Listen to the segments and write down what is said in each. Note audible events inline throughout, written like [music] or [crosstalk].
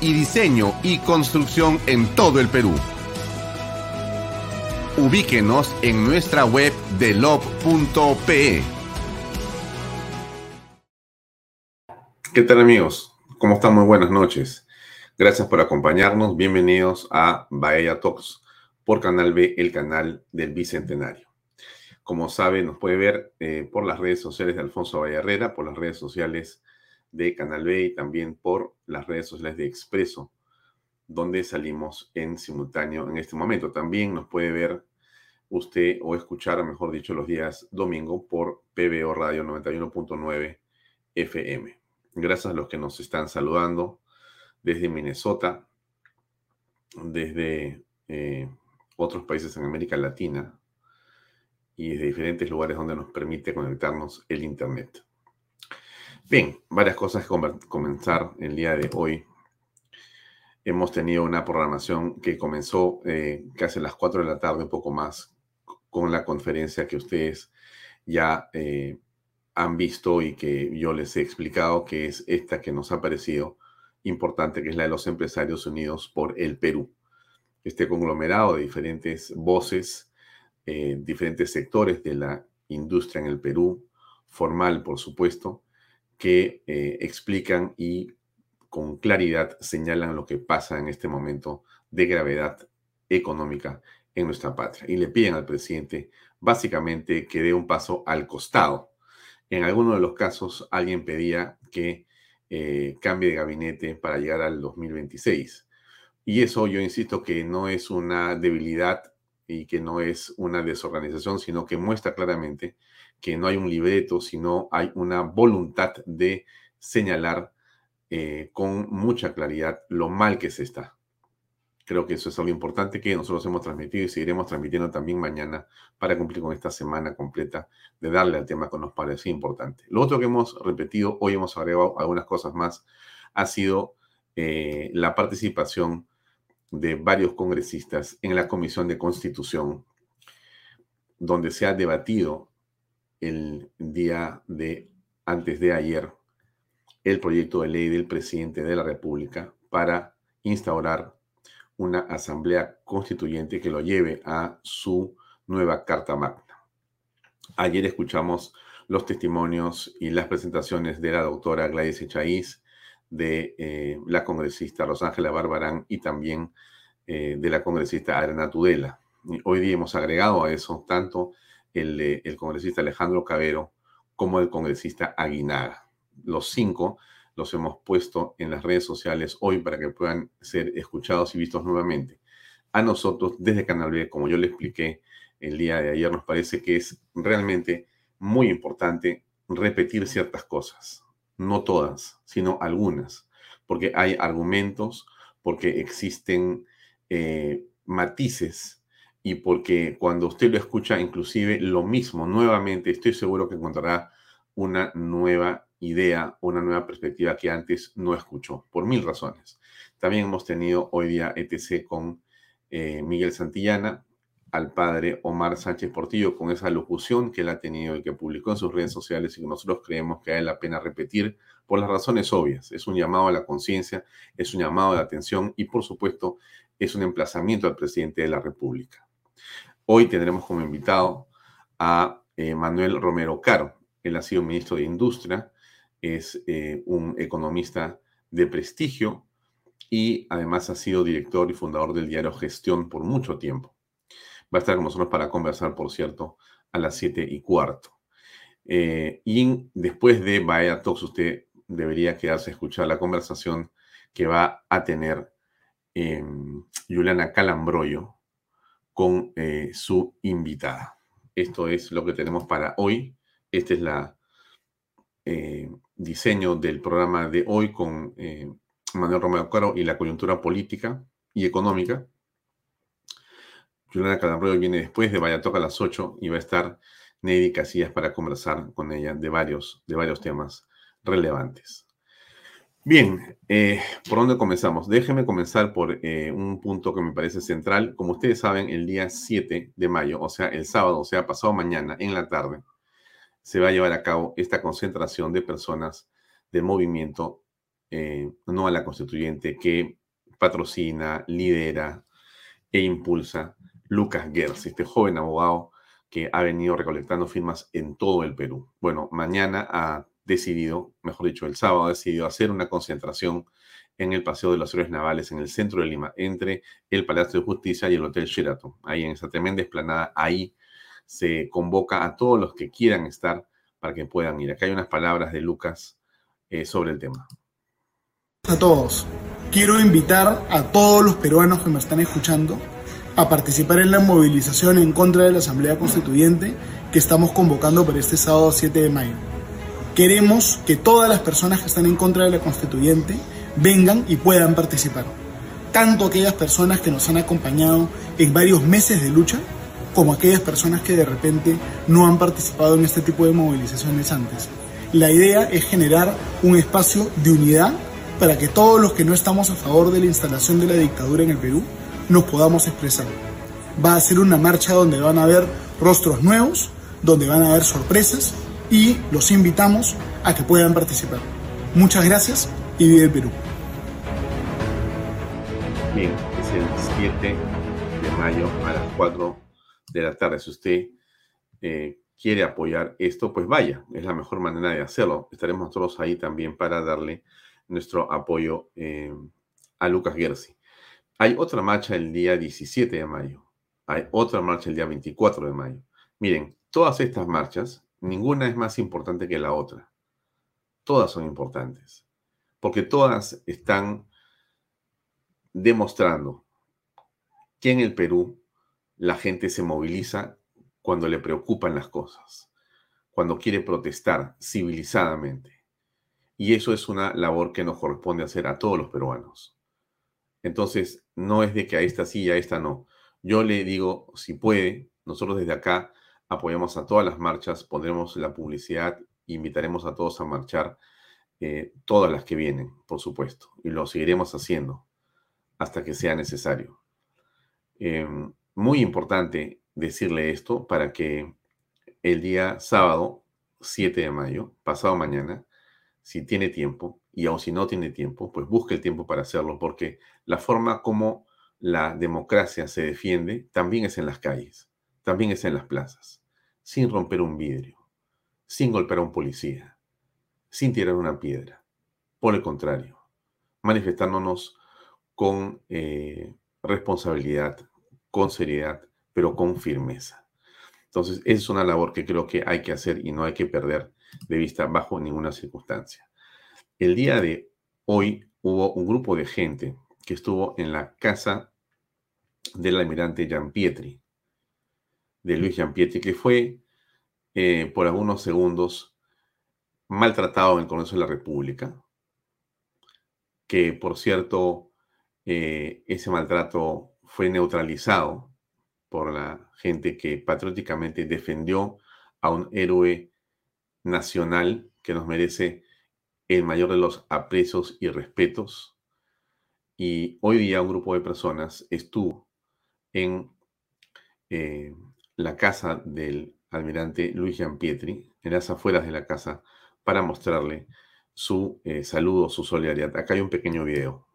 Y diseño y construcción en todo el Perú ubíquenos en nuestra web de lob.pe. ¿Qué tal amigos? ¿Cómo están? Muy buenas noches. Gracias por acompañarnos. Bienvenidos a Bahía Talks por Canal B, el canal del Bicentenario. Como sabe, nos puede ver eh, por las redes sociales de Alfonso Valle Herrera, por las redes sociales de Canal B y también por las redes sociales de Expreso, donde salimos en simultáneo en este momento. También nos puede ver usted o escuchar, mejor dicho, los días domingo por PBO Radio 91.9 FM. Gracias a los que nos están saludando desde Minnesota, desde eh, otros países en América Latina y desde diferentes lugares donde nos permite conectarnos el Internet. Bien, varias cosas que comenzar el día de hoy. Hemos tenido una programación que comenzó eh, casi a las 4 de la tarde, un poco más, con la conferencia que ustedes ya eh, han visto y que yo les he explicado, que es esta que nos ha parecido importante, que es la de los empresarios unidos por el Perú. Este conglomerado de diferentes voces, eh, diferentes sectores de la industria en el Perú, formal por supuesto, que eh, explican y con claridad señalan lo que pasa en este momento de gravedad económica en nuestra patria. Y le piden al presidente básicamente que dé un paso al costado. En algunos de los casos alguien pedía que eh, cambie de gabinete para llegar al 2026. Y eso yo insisto que no es una debilidad y que no es una desorganización, sino que muestra claramente que no hay un libreto, sino hay una voluntad de señalar eh, con mucha claridad lo mal que se está. Creo que eso es algo importante que nosotros hemos transmitido y seguiremos transmitiendo también mañana para cumplir con esta semana completa de darle al tema que nos parece importante. Lo otro que hemos repetido, hoy hemos agregado algunas cosas más, ha sido eh, la participación de varios congresistas en la Comisión de Constitución, donde se ha debatido el día de antes de ayer el proyecto de ley del presidente de la República para instaurar una asamblea constituyente que lo lleve a su nueva Carta Magna. Ayer escuchamos los testimonios y las presentaciones de la doctora Gladys Echaíz, de eh, la congresista Rosángela Barbarán y también eh, de la congresista Arena Tudela. Hoy día hemos agregado a eso tanto el, congresista Alejandro Cabero como el congresista Aguinaga. Los cinco los hemos puesto en las redes sociales hoy para que puedan ser escuchados y vistos nuevamente. A nosotros, desde Canal B, como yo le expliqué el día de ayer, nos parece que es realmente muy importante repetir ciertas cosas. No todas, sino algunas, porque hay argumentos, porque existen eh, matices y porque cuando usted lo escucha, inclusive lo mismo, nuevamente, estoy seguro que encontrará una nueva idea, una nueva perspectiva que antes no escuchó, por mil razones. También hemos tenido hoy día ETC con eh, Miguel Santillana, al padre Omar Sánchez Portillo con esa locución que él ha tenido y que publicó en sus redes sociales y que nosotros creemos que vale la pena repetir por las razones obvias. Es un llamado a la conciencia, es un llamado de atención y por supuesto es un emplazamiento al presidente de la República. Hoy tendremos como invitado a eh, Manuel Romero Caro. Él ha sido ministro de Industria, es eh, un economista de prestigio y además ha sido director y fundador del diario Gestión por mucho tiempo. Va a estar con nosotros para conversar, por cierto, a las siete y cuarto. Eh, y después de Vaya Talks, usted debería quedarse a escuchar la conversación que va a tener eh, Juliana Calambroyo con eh, su invitada. Esto es lo que tenemos para hoy. Este es la diseño del programa de hoy con Manuel Romero Caro y la coyuntura política y económica. Juliana Calambroyo viene después de Vaya a las 8 y va a estar Neidy Casillas para conversar con ella de varios, de varios temas relevantes. Bien, eh, ¿por dónde comenzamos? Déjenme comenzar por eh, un punto que me parece central. Como ustedes saben, el día 7 de mayo, o sea, el sábado, o sea, pasado mañana en la tarde, se va a llevar a cabo esta concentración de personas del movimiento eh, no a la constituyente que patrocina, lidera e impulsa Lucas Gers, este joven abogado que ha venido recolectando firmas en todo el Perú. Bueno, mañana ha decidido, mejor dicho, el sábado ha decidido hacer una concentración en el Paseo de los Héroes Navales, en el centro de Lima, entre el Palacio de Justicia y el Hotel Sheraton. Ahí en esa tremenda esplanada, ahí se convoca a todos los que quieran estar para que puedan ir. Acá hay unas palabras de Lucas eh, sobre el tema. A todos, quiero invitar a todos los peruanos que me están escuchando a participar en la movilización en contra de la Asamblea Constituyente que estamos convocando para este sábado 7 de mayo. Queremos que todas las personas que están en contra de la Constituyente vengan y puedan participar. Tanto aquellas personas que nos han acompañado en varios meses de lucha, como aquellas personas que de repente no han participado en este tipo de movilizaciones antes. La idea es generar un espacio de unidad para que todos los que no estamos a favor de la instalación de la dictadura en el Perú nos podamos expresar. Va a ser una marcha donde van a haber rostros nuevos, donde van a haber sorpresas y los invitamos a que puedan participar. Muchas gracias y vive el Perú. Bien, es el 7 de mayo a las 4 de la tarde. Si usted eh, quiere apoyar esto, pues vaya, es la mejor manera de hacerlo. Estaremos nosotros ahí también para darle nuestro apoyo eh, a Lucas Gersi. Hay otra marcha el día 17 de mayo. Hay otra marcha el día 24 de mayo. Miren, todas estas marchas, ninguna es más importante que la otra. Todas son importantes. Porque todas están demostrando que en el Perú la gente se moviliza cuando le preocupan las cosas, cuando quiere protestar civilizadamente. Y eso es una labor que nos corresponde hacer a todos los peruanos. Entonces, no es de que a esta sí y a esta no. Yo le digo, si puede, nosotros desde acá apoyamos a todas las marchas, pondremos la publicidad, invitaremos a todos a marchar, eh, todas las que vienen, por supuesto, y lo seguiremos haciendo hasta que sea necesario. Em, muy importante decirle esto para que el día sábado 7 de mayo, pasado mañana, si tiene tiempo, y aun si no tiene tiempo, pues busque el tiempo para hacerlo, porque la forma como la democracia se defiende también es en las calles, también es en las plazas, sin romper un vidrio, sin golpear a un policía, sin tirar una piedra. Por el contrario, manifestándonos con eh, responsabilidad, con seriedad, pero con firmeza. Entonces, esa es una labor que creo que hay que hacer y no hay que perder de vista bajo ninguna circunstancia. El día de hoy hubo un grupo de gente que estuvo en la casa del almirante Pietri, de Luis Pietri, que fue eh, por algunos segundos maltratado en el Congreso de la República, que por cierto, eh, ese maltrato fue neutralizado por la gente que patrióticamente defendió a un héroe nacional que nos merece el mayor de los aprecios y respetos. Y hoy día un grupo de personas estuvo en eh, la casa del almirante Luis Jean Pietri, en las afueras de la casa, para mostrarle su eh, saludo, su solidaridad. Acá hay un pequeño video.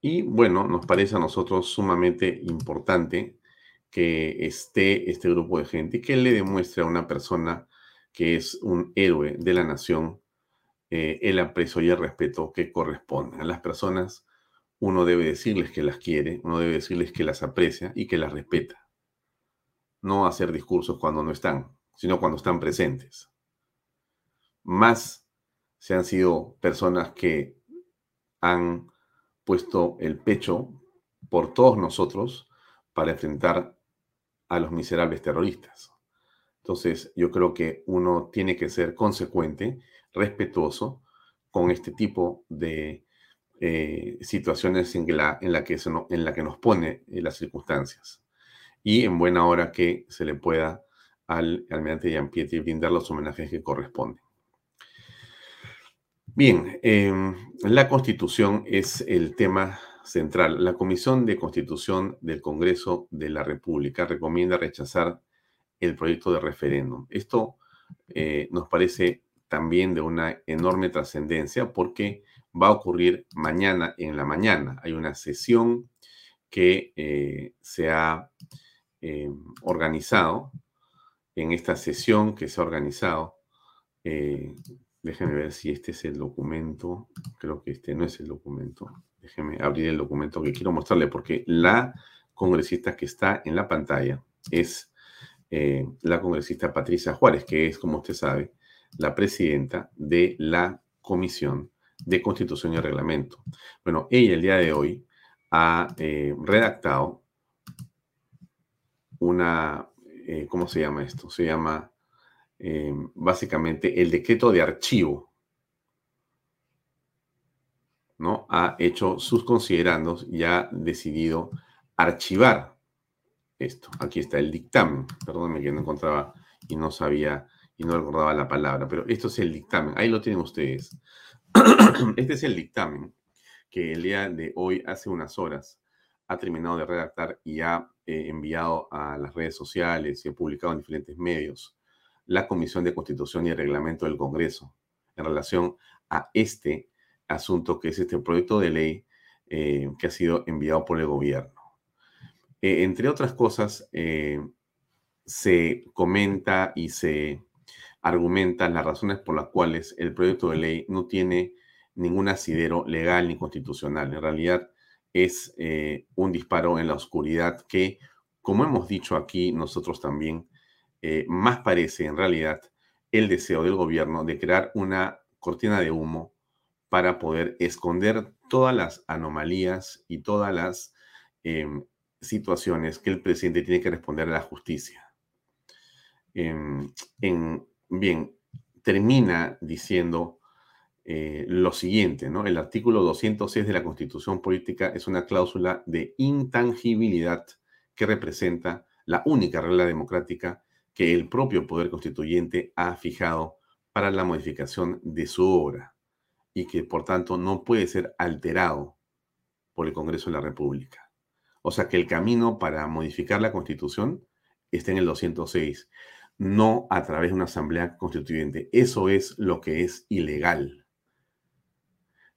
Y bueno, nos parece a nosotros sumamente importante que esté este grupo de gente y que le demuestre a una persona que es un héroe de la nación eh, el aprecio y el respeto que corresponde. A las personas uno debe decirles que las quiere, uno debe decirles que las aprecia y que las respeta. No hacer discursos cuando no están, sino cuando están presentes. Más se han sido personas que han puesto el pecho por todos nosotros para enfrentar a los miserables terroristas. Entonces, yo creo que uno tiene que ser consecuente, respetuoso con este tipo de eh, situaciones en la, que que nos pone eh, las circunstancias. Y en buena hora que se le pueda al almirante Jean Pietri brindar los homenajes que corresponden. Bien, em, la constitución es el tema central. La Comisión de Constitución del Congreso de la República recomienda rechazar el proyecto de referéndum. Esto eh, nos parece también de una enorme trascendencia porque va a ocurrir mañana en la mañana. Hay una sesión que eh, se ha em, organizado. En esta sesión que se ha organizado, eh, Déjenme ver si este es el documento. Creo que este no es el documento. Déjenme abrir el documento que quiero mostrarle porque la congresista que está en la pantalla es eh, la congresista Patricia Juárez, que es, como usted sabe, la presidenta de la Comisión de Constitución y Reglamento. Bueno, ella el día de hoy ha eh, redactado una, eh, ¿cómo se llama esto? Se llama básicamente el decreto de archivo, ¿no? Ha hecho sus considerandos y ha decidido archivar esto. Aquí está el dictamen. Perdóname que no encontraba y no sabía y no recordaba la palabra, pero esto es el dictamen. Ahí lo tienen ustedes. [clears throat] Este es el dictamen que el día de hoy, hace unas horas, ha terminado de redactar y ha eh, enviado a las redes sociales y ha publicado en diferentes medios la Comisión de Constitución y Reglamento del Congreso en relación a este asunto que es este proyecto de ley eh, que ha sido enviado por el gobierno. Eh, entre otras cosas, eh, se comenta y se argumentan las razones por las cuales el proyecto de ley no tiene ningún asidero legal ni constitucional. En realidad es un disparo en la oscuridad que, como hemos dicho aquí nosotros también, eh, más parece en realidad el deseo del gobierno de crear una cortina de humo para poder esconder todas las anomalías y todas las em, situaciones que el presidente tiene que responder a la justicia. Em, bien, termina diciendo eh, lo siguiente, ¿no? El artículo 206 de la Constitución Política es una cláusula de intangibilidad que representa la única regla democrática que el propio Poder Constituyente ha fijado para la modificación de su obra y que por tanto no puede ser alterado por el Congreso de la República. O sea que el camino para modificar la Constitución está en el 206, no a través de una asamblea constituyente. Eso es lo que es ilegal.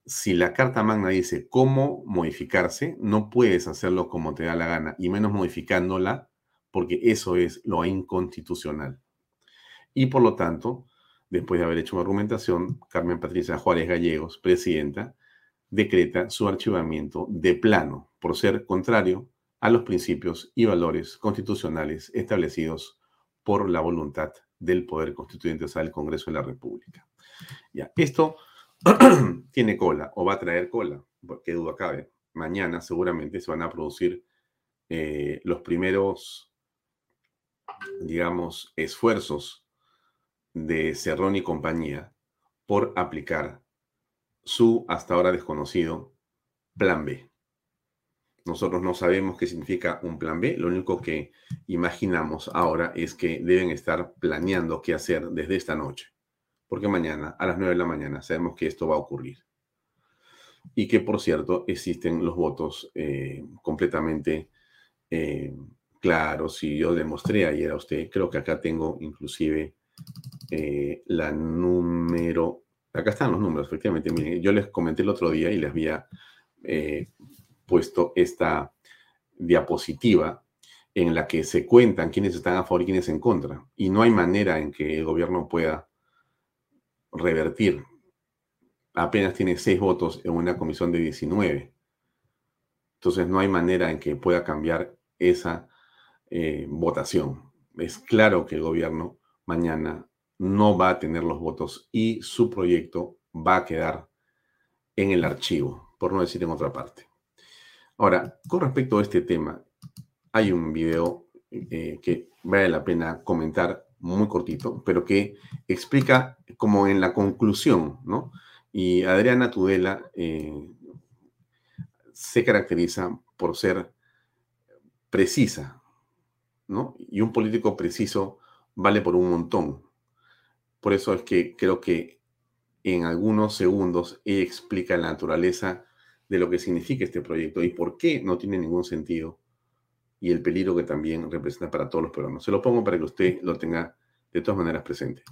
Si la Carta Magna dice cómo modificarse, no puedes hacerlo como te da la gana, y menos modificándola porque eso es lo inconstitucional. Y por lo tanto, después de haber hecho una argumentación, Carmen Patricia Juárez Gallegos, presidenta, decreta su archivamiento de plano por ser contrario a los principios y valores constitucionales establecidos por la voluntad del Poder Constituyente, o sea, del Congreso de la República. Ya, esto [clears throat] tiene cola o va a traer cola, qué duda cabe. Mañana seguramente se van a producir eh, los primeros digamos, esfuerzos de Cerrón y compañía por aplicar su hasta ahora desconocido plan B. Nosotros no sabemos qué significa un plan B. Lo único que imaginamos ahora es que deben estar planeando qué hacer desde esta noche. Porque mañana, a las 9 de la mañana, sabemos que esto va a ocurrir. Y que, por cierto, existen los votos eh, completamente eh, claros. Y yo demostré ayer a usted, creo que acá tengo inclusive eh, la número. Acá están los números, efectivamente. Miren, yo les comenté el otro día y les había puesto esta diapositiva en la que se cuentan quiénes están a favor y quiénes en contra. Y no hay manera en que el gobierno pueda revertir. Apenas tiene seis votos en una comisión de 19. Entonces no hay manera en que pueda cambiar esa eh, votación. Es claro que el gobierno mañana no va a tener los votos y su proyecto va a quedar en el archivo, por no decir en otra parte. Ahora, con respecto a este tema, hay un video eh, que vale la pena comentar muy cortito, pero que explica como en la conclusión, ¿no? Y Adriana Tudela eh, se caracteriza por ser precisa, ¿no? Y un político preciso vale por un montón. Por eso es que creo que en algunos segundos explica la naturaleza de lo que significa este proyecto y por qué no tiene ningún sentido y el peligro que también representa para todos los peruanos. Se lo pongo para que usted lo tenga de todas maneras presente.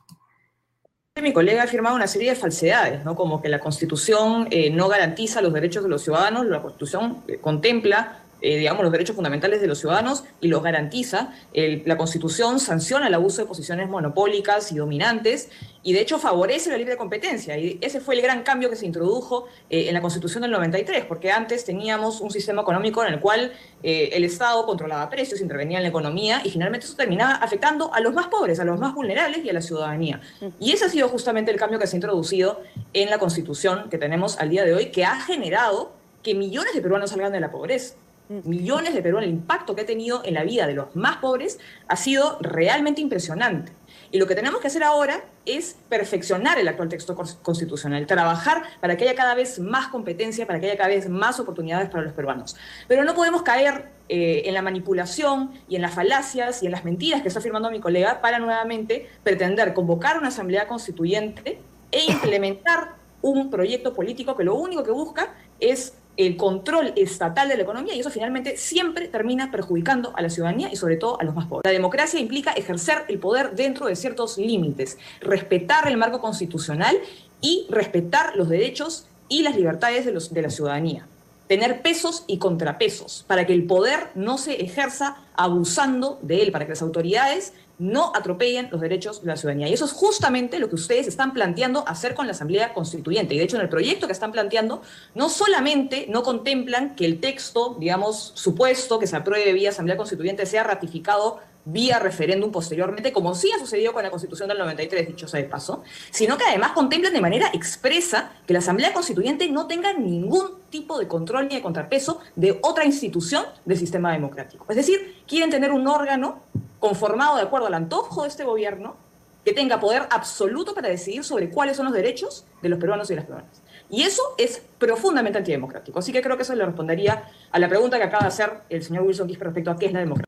Mi colega ha afirmado una serie de falsedades, ¿no? como que la Constitución eh, no garantiza los derechos de los ciudadanos, la Constitución eh, contempla eh, digamos, los derechos fundamentales de los ciudadanos y los garantiza. la Constitución sanciona el abuso de posiciones monopólicas y dominantes y de hecho favorece la libre competencia. Y ese fue el gran cambio que se introdujo eh, en la Constitución del 93, porque antes teníamos un sistema económico en el cual eh, el Estado controlaba precios, intervenía en la economía y finalmente eso terminaba afectando a los más pobres, a los más vulnerables y a la ciudadanía. Y ese ha sido justamente el cambio que se ha introducido en la Constitución que tenemos al día de hoy, que ha generado que millones de peruanos salgan de la pobreza millones de peruanos, el impacto que ha tenido en la vida de los más pobres ha sido realmente impresionante. Y lo que tenemos que hacer ahora es perfeccionar el actual texto constitucional, trabajar para que haya cada vez más competencia, para que haya cada vez más oportunidades para los peruanos. Pero no podemos caer eh, en la manipulación y en las falacias y en las mentiras que está afirmando mi colega para nuevamente pretender convocar una asamblea constituyente e implementar un proyecto político que lo único que busca es el control estatal de la economía y eso finalmente siempre termina perjudicando a la ciudadanía y sobre todo a los más pobres. La democracia implica ejercer el poder dentro de ciertos límites, respetar el marco constitucional y respetar los derechos y las libertades de, los, de la ciudadanía. Tener pesos y contrapesos para que el poder no se ejerza abusando de él, para que las autoridades no atropellen los derechos de la ciudadanía. Y eso es justamente lo que ustedes están planteando hacer con la Asamblea Constituyente. Y de hecho, en el proyecto que están planteando, no solamente no contemplan que el texto, digamos, supuesto que se apruebe vía Asamblea Constituyente sea ratificado vía referéndum posteriormente, como sí ha sucedido con la Constitución del 93, dicho sea de paso, sino que además contemplan de manera expresa que la Asamblea Constituyente no tenga ningún tipo de control ni de contrapeso de otra institución del sistema democrático. Es decir, quieren tener un órgano conformado de acuerdo al antojo de este gobierno que tenga poder absoluto para decidir sobre cuáles son los derechos de los peruanos y las peruanas. Y eso es profundamente antidemocrático. Así que creo que eso le respondería a la pregunta que acaba de hacer el señor Wilson Quispe respecto a qué es la democracia.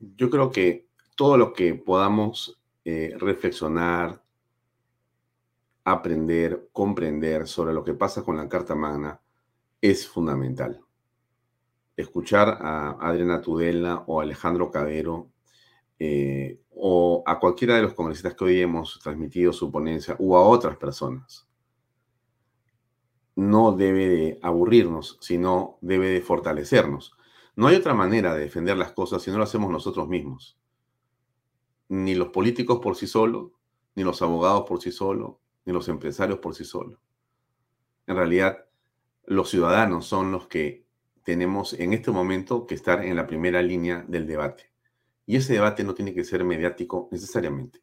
Yo creo que todo lo que podamos eh, reflexionar, aprender, comprender sobre lo que pasa con la Carta Magna es fundamental escuchar a Adriana Tudela o Alejandro Cadero eh, o a cualquiera de los congresistas que hoy hemos transmitido su ponencia o a otras personas. No debe de aburrirnos, sino debe de fortalecernos. No hay otra manera de defender las cosas si no lo hacemos nosotros mismos. Ni los políticos por sí solos, ni los abogados por sí solos, ni los empresarios por sí solos. En realidad, los ciudadanos son los que tenemos en este momento que estar en la primera línea del debate. Y ese debate no tiene que ser mediático necesariamente.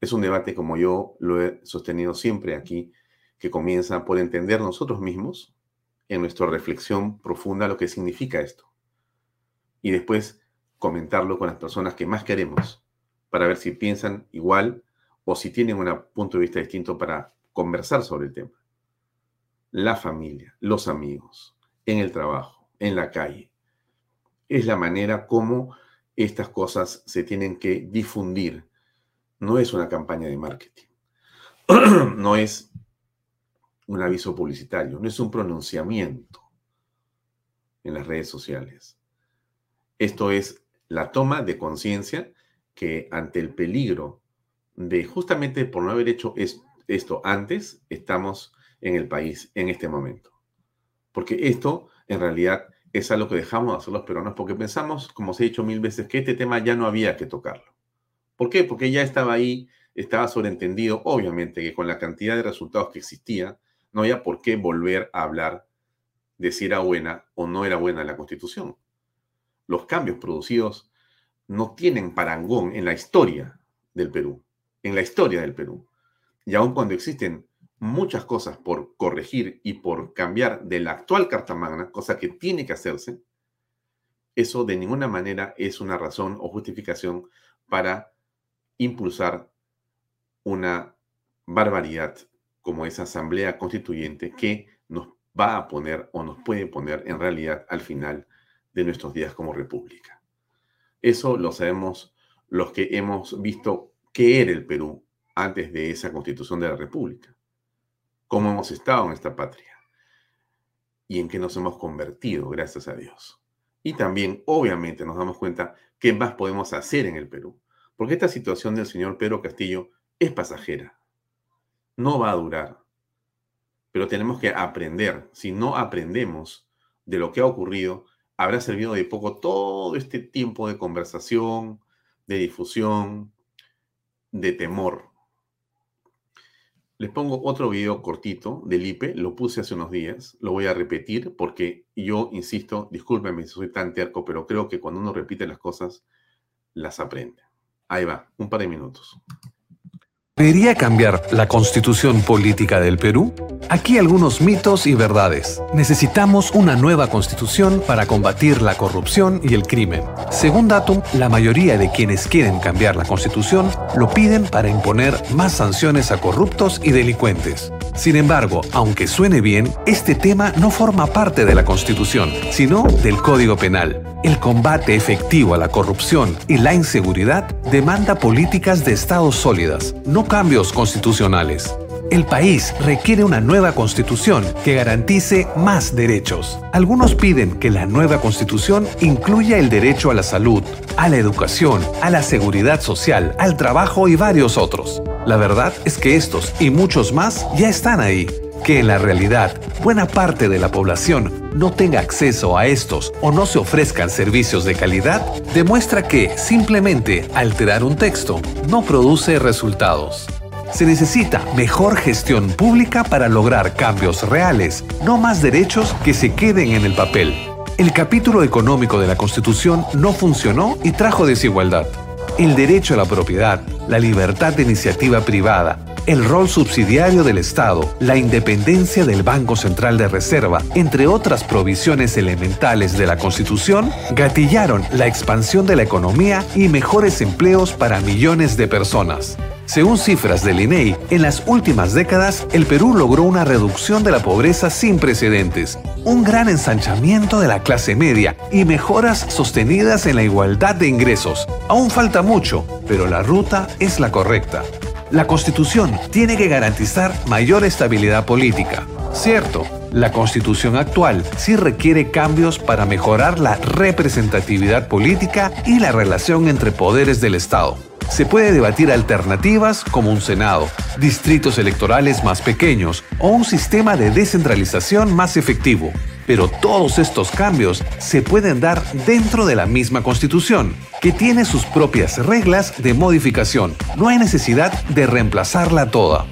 Es un debate, como yo lo he sostenido siempre aquí, que comienza por entender nosotros mismos en nuestra reflexión profunda lo que significa esto. Y después comentarlo con las personas que más queremos para ver si piensan igual o si tienen un punto de vista distinto para conversar sobre el tema. La familia, los amigos, en el trabajo, en la calle. Es la manera como estas cosas se tienen que difundir. No es una campaña de marketing. [clears throat] no es un aviso publicitario, no es un pronunciamiento en las redes sociales. Esto es la toma de conciencia que ante el peligro de justamente por no haber hecho esto antes, estamos en el país en este momento. Porque esto en realidad es algo que dejamos de hacer los peruanos porque pensamos, como se ha dicho mil veces, que este tema ya no había que tocarlo. ¿Por qué? Porque ya estaba ahí, estaba sobreentendido, obviamente, que con la cantidad de resultados que existía, no había por qué volver a hablar de si era buena o no era buena la constitución. Los cambios producidos no tienen parangón en la historia del Perú, en la historia del Perú. Y aun cuando existen muchas cosas por corregir y por cambiar de la actual Carta Magna, cosa que tiene que hacerse, eso de ninguna manera es una razón o justificación para impulsar una barbaridad como esa asamblea constituyente que nos va a poner o nos puede poner en realidad al final de nuestros días como república. Eso lo sabemos los que hemos visto qué era el Perú antes de esa constitución de la república cómo hemos estado en esta patria y en qué nos hemos convertido, gracias a Dios. Y también, obviamente, nos damos cuenta qué más podemos hacer en el Perú, porque esta situación del señor Pedro Castillo es pasajera, no va a durar, pero tenemos que aprender. Si no aprendemos de lo que ha ocurrido, habrá servido de poco todo este tiempo de conversación, de difusión, de temor. Les pongo otro video cortito del IPE, lo puse hace unos días, lo voy a repetir porque yo insisto, discúlpenme si soy tan terco, pero creo que cuando uno repite las cosas, las aprende. Ahí va, un par de minutos. ¿Debería cambiar la constitución política del Perú? Aquí algunos mitos y verdades. Necesitamos una nueva constitución para combatir la corrupción y el crimen. Según Datum, la mayoría de quienes quieren cambiar la constitución lo piden para imponer más sanciones a corruptos y delincuentes. Sin embargo, aunque suene bien, este tema no forma parte de la constitución, sino del Código Penal. El combate efectivo a la corrupción y la inseguridad demanda políticas de Estado sólidas, no cambios constitucionales. El país requiere una nueva constitución que garantice más derechos. Algunos piden que la nueva constitución incluya el derecho a la salud, a la educación, a la seguridad social, al trabajo y varios otros. La verdad es que estos y muchos más ya están ahí. Que en la realidad buena parte de la población no tenga acceso a estos o no se ofrezcan servicios de calidad demuestra que simplemente alterar un texto no produce resultados. Se necesita mejor gestión pública para lograr cambios reales, no más derechos que se queden en el papel. El capítulo económico de la Constitución no funcionó y trajo desigualdad. El derecho a la propiedad, la libertad de iniciativa privada, el rol subsidiario del Estado, la independencia del Banco Central de Reserva, entre otras provisiones elementales de la Constitución, gatillaron la expansión de la economía y mejores empleos para millones de personas. Según cifras del INEI, en las últimas décadas el Perú logró una reducción de la pobreza sin precedentes, un gran ensanchamiento de la clase media y mejoras sostenidas en la igualdad de ingresos. Aún falta mucho, pero la ruta es la correcta. La Constitución tiene que garantizar mayor estabilidad política. Cierto, la Constitución actual sí requiere cambios para mejorar la representatividad política y la relación entre poderes del Estado se puede debatir alternativas como un Senado, distritos electorales más pequeños o un sistema de descentralización más efectivo. Pero todos estos cambios se pueden dar dentro de la misma Constitución, que tiene sus propias reglas de modificación. No hay necesidad de reemplazarla toda.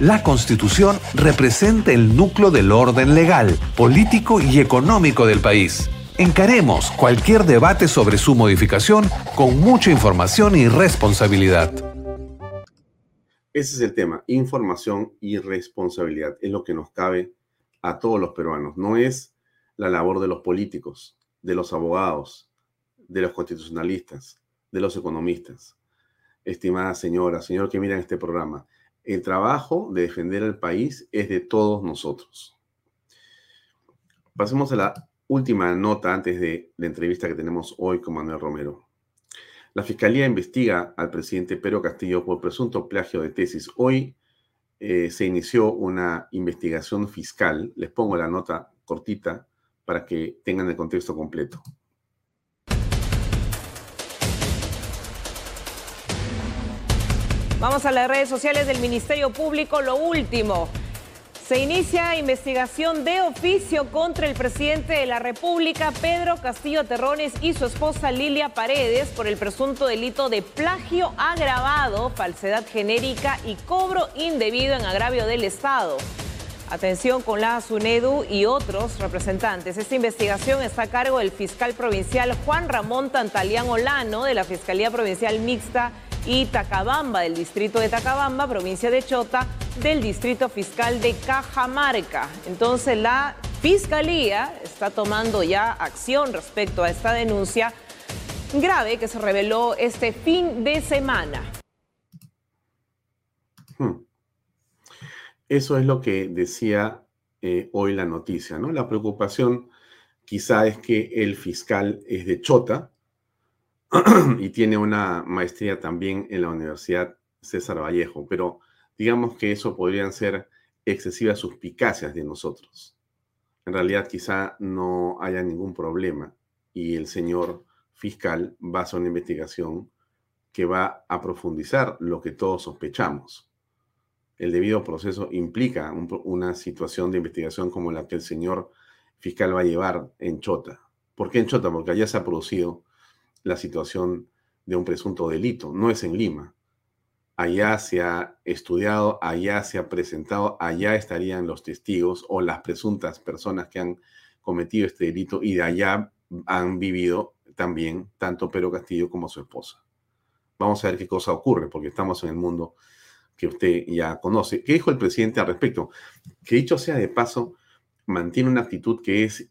La Constitución representa el núcleo del orden legal, político y económico del país. Encaremos cualquier debate sobre su modificación con mucha información y responsabilidad. Ese es el tema, información y responsabilidad. Es lo que nos cabe a todos los peruanos. No es la labor de los políticos, de los abogados, de los constitucionalistas, de los economistas. Estimada señora, señor que mira este programa, el trabajo de defender al país es de todos nosotros. Pasemos a la última nota antes de la entrevista que tenemos hoy con Manuel Romero. La Fiscalía investiga al presidente Pedro Castillo por presunto plagio de tesis. Hoy eh, se inició una investigación fiscal. Les pongo la nota cortita para que tengan el contexto completo. Vamos a las redes sociales del Ministerio Público. Lo último. Se inicia investigación de oficio contra el presidente de la República, Pedro Castillo Terrones, y su esposa Lilia Paredes por el presunto delito de plagio agravado, falsedad genérica y cobro indebido en agravio del Estado. Atención con la SUNEDU y otros representantes. Esta investigación está a cargo del fiscal provincial Juan Ramón Tantalián Olano de la Fiscalía Provincial Mixta y Tacabamba del distrito de Tacabamba, provincia de Chota, del distrito fiscal de Cajamarca. Entonces la fiscalía está tomando ya acción respecto a esta denuncia grave que se reveló este fin de semana. Hmm. Eso es lo que decía eh, hoy la noticia, ¿no? La preocupación quizá es que el fiscal es de Chota [clears throat] y tiene una maestría también en la Universidad César Vallejo, pero digamos que eso podrían ser excesivas suspicacias de nosotros. En realidad quizá no haya ningún problema y el señor fiscal va a hacer una investigación que va a profundizar lo que todos sospechamos el debido proceso implica una situación de investigación como la que el señor fiscal va a llevar en Chota. ¿Por qué en Chota? Porque allá se ha producido la situación de un presunto delito, no es en Lima. Allá se ha estudiado, allá se ha presentado, allá estarían los testigos o las presuntas personas que han cometido este delito y de allá han vivido también tanto Pedro Castillo como su esposa. Vamos a ver qué cosa ocurre, porque estamos en el mundo que usted ya conoce. ¿Qué dijo el presidente al respecto? Que dicho sea de paso, mantiene una actitud que es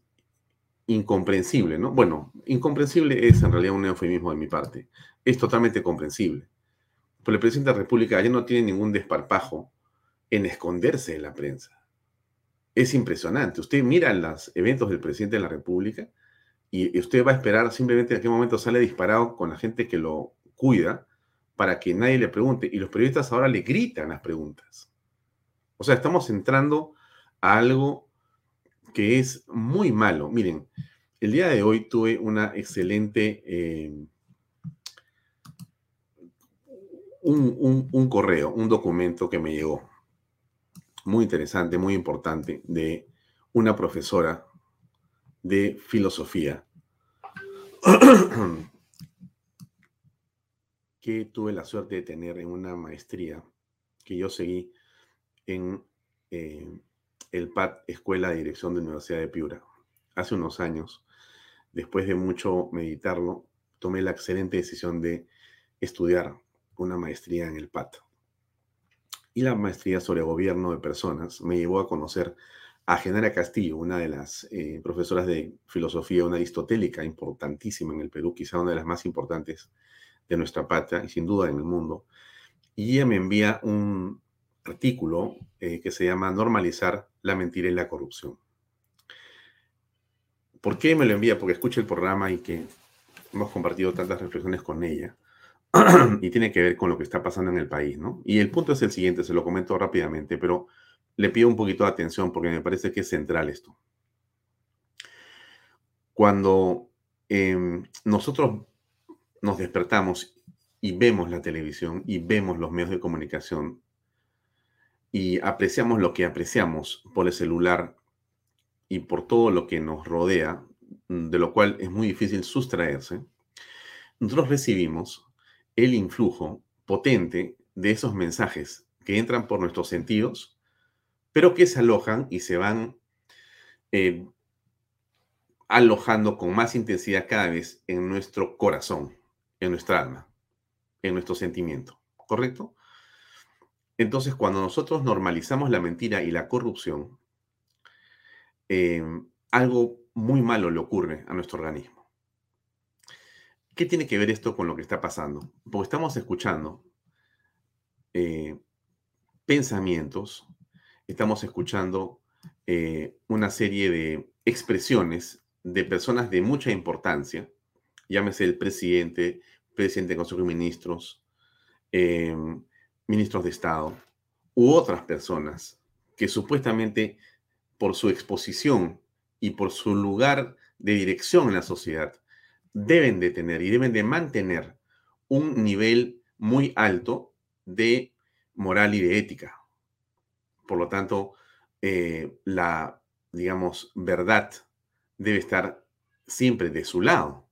incomprensible, ¿no? Bueno, incomprensible es en realidad un eufemismo de mi parte. Es totalmente comprensible. Pero el presidente de la República ya no tiene ningún desparpajo en esconderse de la prensa. Es impresionante. Usted mira los eventos del presidente de la República y usted va a esperar simplemente a qué momento sale disparado con la gente que lo cuida para que nadie le pregunte. Y los periodistas ahora le gritan las preguntas. O sea, estamos entrando a algo que es muy malo. Miren, el día de hoy tuve una excelente... Eh, un, un, correo, un documento que me llegó, muy interesante, muy importante, de una profesora de filosofía [clears throat] que tuve la suerte de tener en una maestría que yo seguí en eh, el PAT Escuela de Dirección de Universidad de Piura. Hace unos años, después de mucho meditarlo, tomé la excelente decisión de estudiar una maestría en el PAT. Y la maestría sobre gobierno de personas me llevó a conocer a Genara Castillo, una de las eh, profesoras de filosofía, una aristotélica importantísima en el Perú, quizá una de las más importantes de nuestra patria y sin duda en el mundo. Y ella me envía un artículo eh, que se llama Normalizar la mentira y la corrupción. ¿Por qué me lo envía? Porque escucha el programa y que hemos compartido tantas reflexiones con ella. [clears throat] y tiene que ver con lo que está pasando en el país, ¿no? Y el punto es el siguiente, se lo comento rápidamente, pero le pido un poquito de atención porque me parece que es central esto. Cuando em, nosotros nos despertamos y vemos la televisión y vemos los medios de comunicación y apreciamos lo que apreciamos por el celular y por todo lo que nos rodea, de lo cual es muy difícil sustraerse, nosotros recibimos el influjo potente de esos mensajes que entran por nuestros sentidos, pero que se alojan y se van eh, alojando con más intensidad cada vez en nuestro corazón en nuestra alma, en nuestro sentimiento, ¿correcto? Entonces, cuando nosotros normalizamos la mentira y la corrupción, em, algo muy malo le ocurre a nuestro organismo. ¿Qué tiene que ver esto con lo que está pasando? Porque estamos escuchando eh, pensamientos, estamos escuchando eh, una serie de expresiones de personas de mucha importancia, llámese el presidente, presidente del Consejo de Ministros, em, ministros de Estado, u otras personas que supuestamente por su exposición y por su lugar de dirección en la sociedad deben de tener y deben de mantener un nivel muy alto de moral y de ética. Por lo tanto, eh, la, digamos, verdad debe estar siempre de su lado.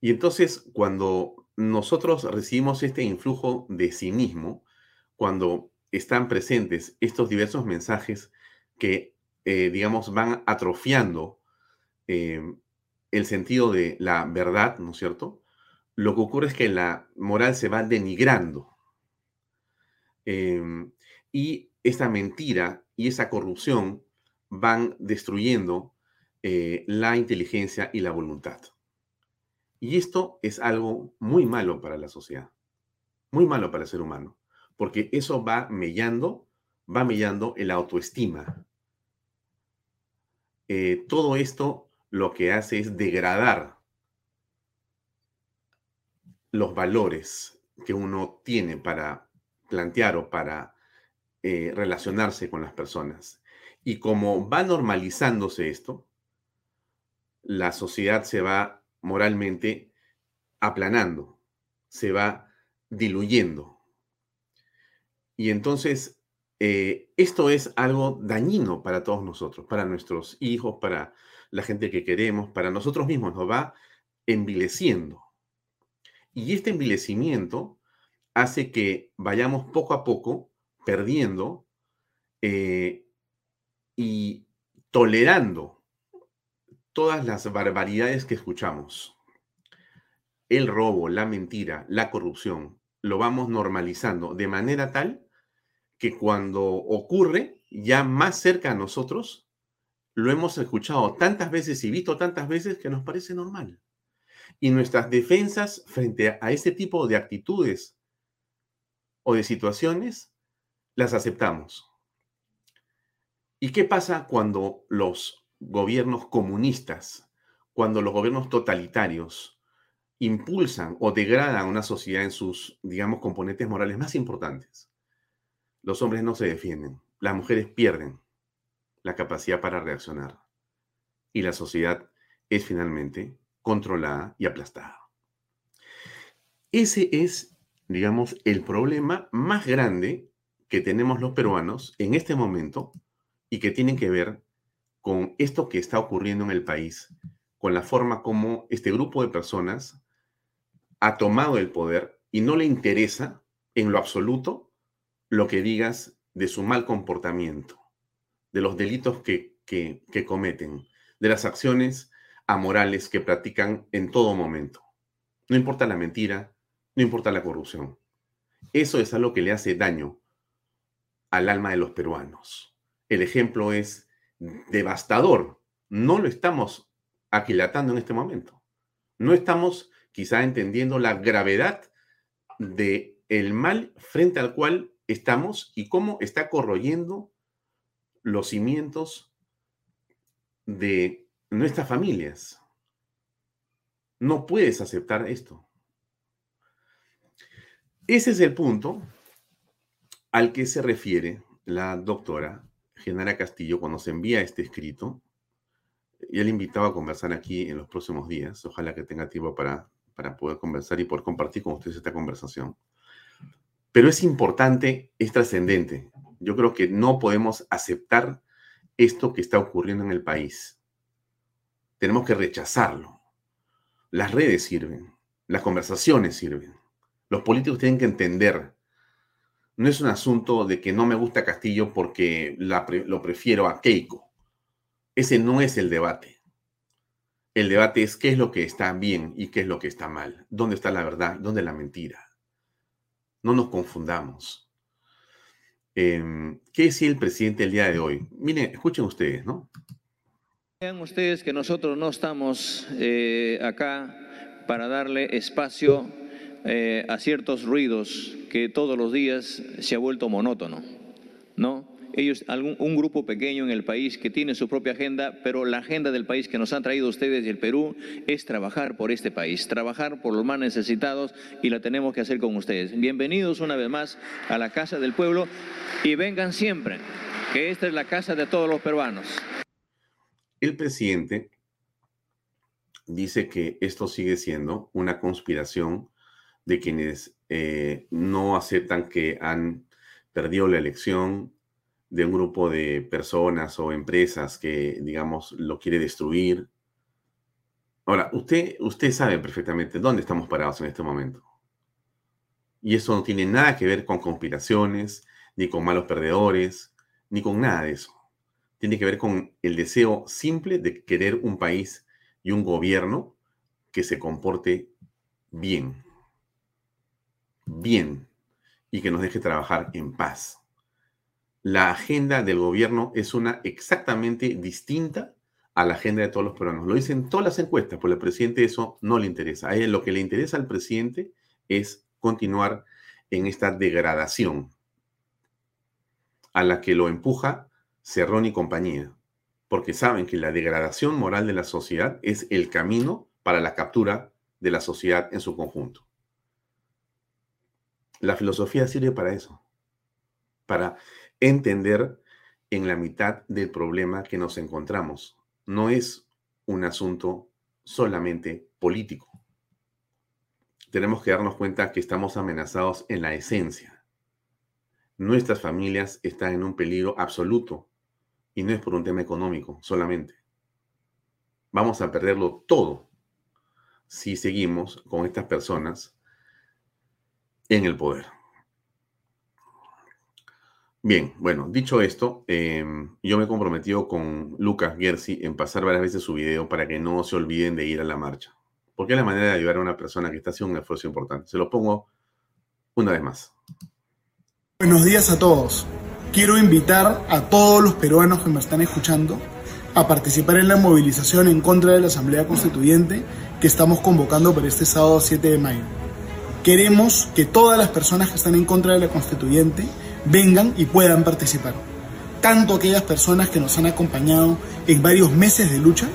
Y entonces, cuando nosotros recibimos este influjo de cinismo, cuando están presentes estos diversos mensajes que, eh, digamos, van atrofiando eh, el sentido de la verdad, ¿no es cierto? Lo que ocurre es que la moral se va denigrando. Em, y esta mentira y esa corrupción van destruyendo eh, la inteligencia y la voluntad. Y esto es algo muy malo para la sociedad, muy malo para el ser humano, porque eso va mellando, va mellando el autoestima. Eh, todo esto lo que hace es degradar los valores que uno tiene para plantear o para eh, relacionarse con las personas. Y como va normalizándose esto, la sociedad se va moralmente aplanando, se va diluyendo. Y entonces, eh, esto es algo dañino para todos nosotros, para nuestros hijos, para la gente que queremos, para nosotros mismos, nos va envileciendo. Y este envilecimiento hace que vayamos poco a poco perdiendo eh, y tolerando todas las barbaridades que escuchamos. El robo, la mentira, la corrupción, lo vamos normalizando de manera tal que cuando ocurre ya más cerca a nosotros, lo hemos escuchado tantas veces y visto tantas veces que nos parece normal. Y nuestras defensas frente a este tipo de actitudes o de situaciones las aceptamos. ¿Y qué pasa cuando los gobiernos comunistas, cuando los gobiernos totalitarios impulsan o degradan una sociedad en sus, digamos, componentes morales más importantes? Los hombres no se defienden, las mujeres pierden, la capacidad para reaccionar. Y la sociedad es finalmente controlada y aplastada. Ese es, digamos, el problema más grande que tenemos los peruanos en este momento y que tienen que ver con esto que está ocurriendo en el país, con la forma como este grupo de personas ha tomado el poder y no le interesa en lo absoluto lo que digas de su mal comportamiento de los delitos que, que, cometen, de las acciones amorales que practican en todo momento. No importa la mentira, no importa la corrupción. Eso es algo que le hace daño al alma de los peruanos. El ejemplo es devastador. No lo estamos aquilatando en este momento. No estamos quizá entendiendo la gravedad de el mal frente al cual estamos y cómo está corroyendo los cimientos de nuestras familias. No puedes aceptar esto. Ese es el punto al que se refiere la doctora Genara Castillo cuando se envía este escrito. Y le invitaba a conversar aquí en los próximos días. Ojalá que tenga tiempo para, para poder conversar y poder compartir con ustedes esta conversación. Pero es importante, es trascendente yo creo que no podemos aceptar esto que está ocurriendo en el país. Tenemos que rechazarlo. Las redes sirven, las conversaciones sirven. Los políticos tienen que entender. No es un asunto de que no me gusta Castillo porque lo prefiero a Keiko. Ese no es el debate. El debate es qué es lo que está bien y qué es lo que está mal. ¿Dónde está la verdad? ¿Dónde la mentira? No nos confundamos. Em, ¿Qué decía el presidente el día de hoy? Miren, escuchen ustedes, ¿no? Vean ustedes que nosotros no estamos eh, acá para darle espacio eh, a ciertos ruidos que todos los días se ha vuelto monótono, ¿no? ellos, algún, un grupo pequeño en el país que tiene su propia agenda, pero la agenda del país que nos han traído ustedes y el Perú es trabajar por este país, trabajar por los más necesitados y la tenemos que hacer con ustedes. Bienvenidos una vez más a la Casa del Pueblo y vengan siempre, que esta es la casa de todos los peruanos. El presidente dice que esto sigue siendo una conspiración de quienes eh, no aceptan que han perdido la elección de un grupo de personas o empresas que, digamos, lo quiere destruir. Ahora, usted, usted sabe perfectamente dónde estamos parados en este momento. Y eso no tiene nada que ver con conspiraciones, ni con malos perdedores, ni con nada de eso. Tiene que ver con el deseo simple de querer un país y un gobierno que se comporte bien. Bien. Y que nos deje trabajar en paz. La agenda del gobierno es una exactamente distinta a la agenda de todos los peruanos. Lo dicen todas las encuestas, pues al presidente eso no le interesa. A él lo que le interesa al presidente es continuar en esta degradación a la que lo empuja Cerrón y compañía porque saben que la degradación moral de la sociedad es el camino para la captura de la sociedad en su conjunto. La filosofía sirve para eso, para entender en la mitad del problema que nos encontramos. No es un asunto solamente político. Tenemos que darnos cuenta que estamos amenazados en la esencia. Nuestras familias están en un peligro absoluto y no es por un tema económico solamente. Vamos a perderlo todo si seguimos con estas personas en el poder. Bien, bueno, dicho esto, em, yo me he comprometido con Lucas Gersi en pasar varias veces su video para que no se olviden de ir a la marcha. Porque es la manera de ayudar a una persona que está haciendo un esfuerzo importante. Se lo pongo una vez más. Buenos días a todos quiero invitar a todos los peruanos que me están escuchando a participar en la movilización en contra de la Asamblea Constituyente que estamos convocando para este sábado 7 de mayo. Queremos que todas las personas que están en contra de la Constituyente vengan y puedan participar. Tanto aquellas personas que nos han acompañado en varios meses de lucha,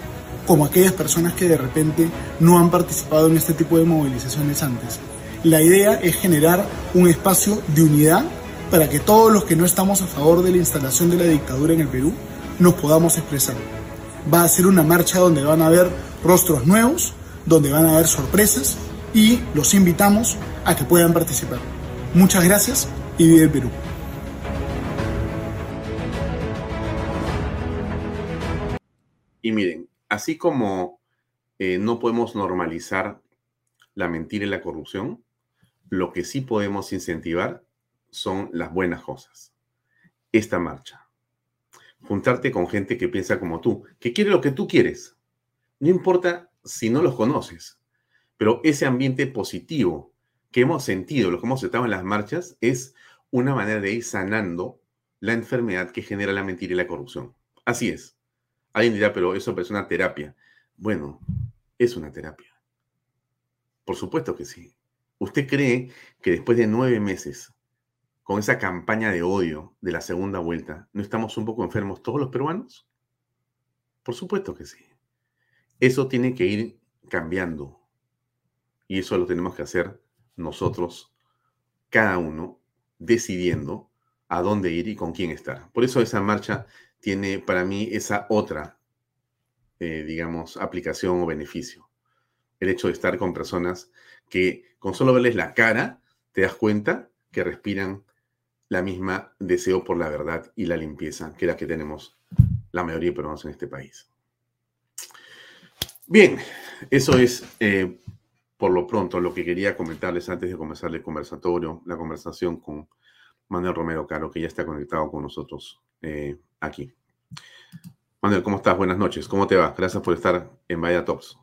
como aquellas personas que de repente no han participado en este tipo de movilizaciones antes. La idea es generar un espacio de unidad para que todos los que no estamos a favor de la instalación de la dictadura en el Perú nos podamos expresar. Va a ser una marcha donde van a haber rostros nuevos, donde van a haber sorpresas y los invitamos a que puedan participar. Muchas gracias y vive el Perú. Y miren, así como eh, no podemos normalizar la mentira y la corrupción, lo que sí podemos incentivar son las buenas cosas. Esta marcha. Juntarte con gente que piensa como tú, que quiere lo que tú quieres. No importa si no los conoces, pero ese ambiente positivo que hemos sentido, lo que hemos estado en las marchas, es una manera de ir sanando la enfermedad que genera la mentira y la corrupción. Así es. Alguien dirá, pero eso es una terapia. Bueno, es una terapia. Por supuesto que sí. ¿Usted cree que después de nueve meses con esa campaña de odio de la segunda vuelta, ¿no estamos un poco enfermos todos los peruanos? Por supuesto que sí. Eso tiene que ir cambiando. Y eso lo tenemos que hacer nosotros, cada uno, decidiendo a dónde ir y con quién estar. Por eso esa marcha tiene para mí esa otra, eh, digamos, aplicación o beneficio. El hecho de estar con personas que con solo verles la cara, te das cuenta que respiran la misma deseo por la verdad y la limpieza que la que tenemos la mayoría de peruanos en este país. Bien, eso es eh, por lo pronto lo que quería comentarles antes de comenzar el conversatorio, la conversación con Manuel Romero Caro, que ya está conectado con nosotros eh, aquí. Manuel, ¿cómo estás? Buenas noches. ¿Cómo te va? Gracias por estar en Vaya Tops.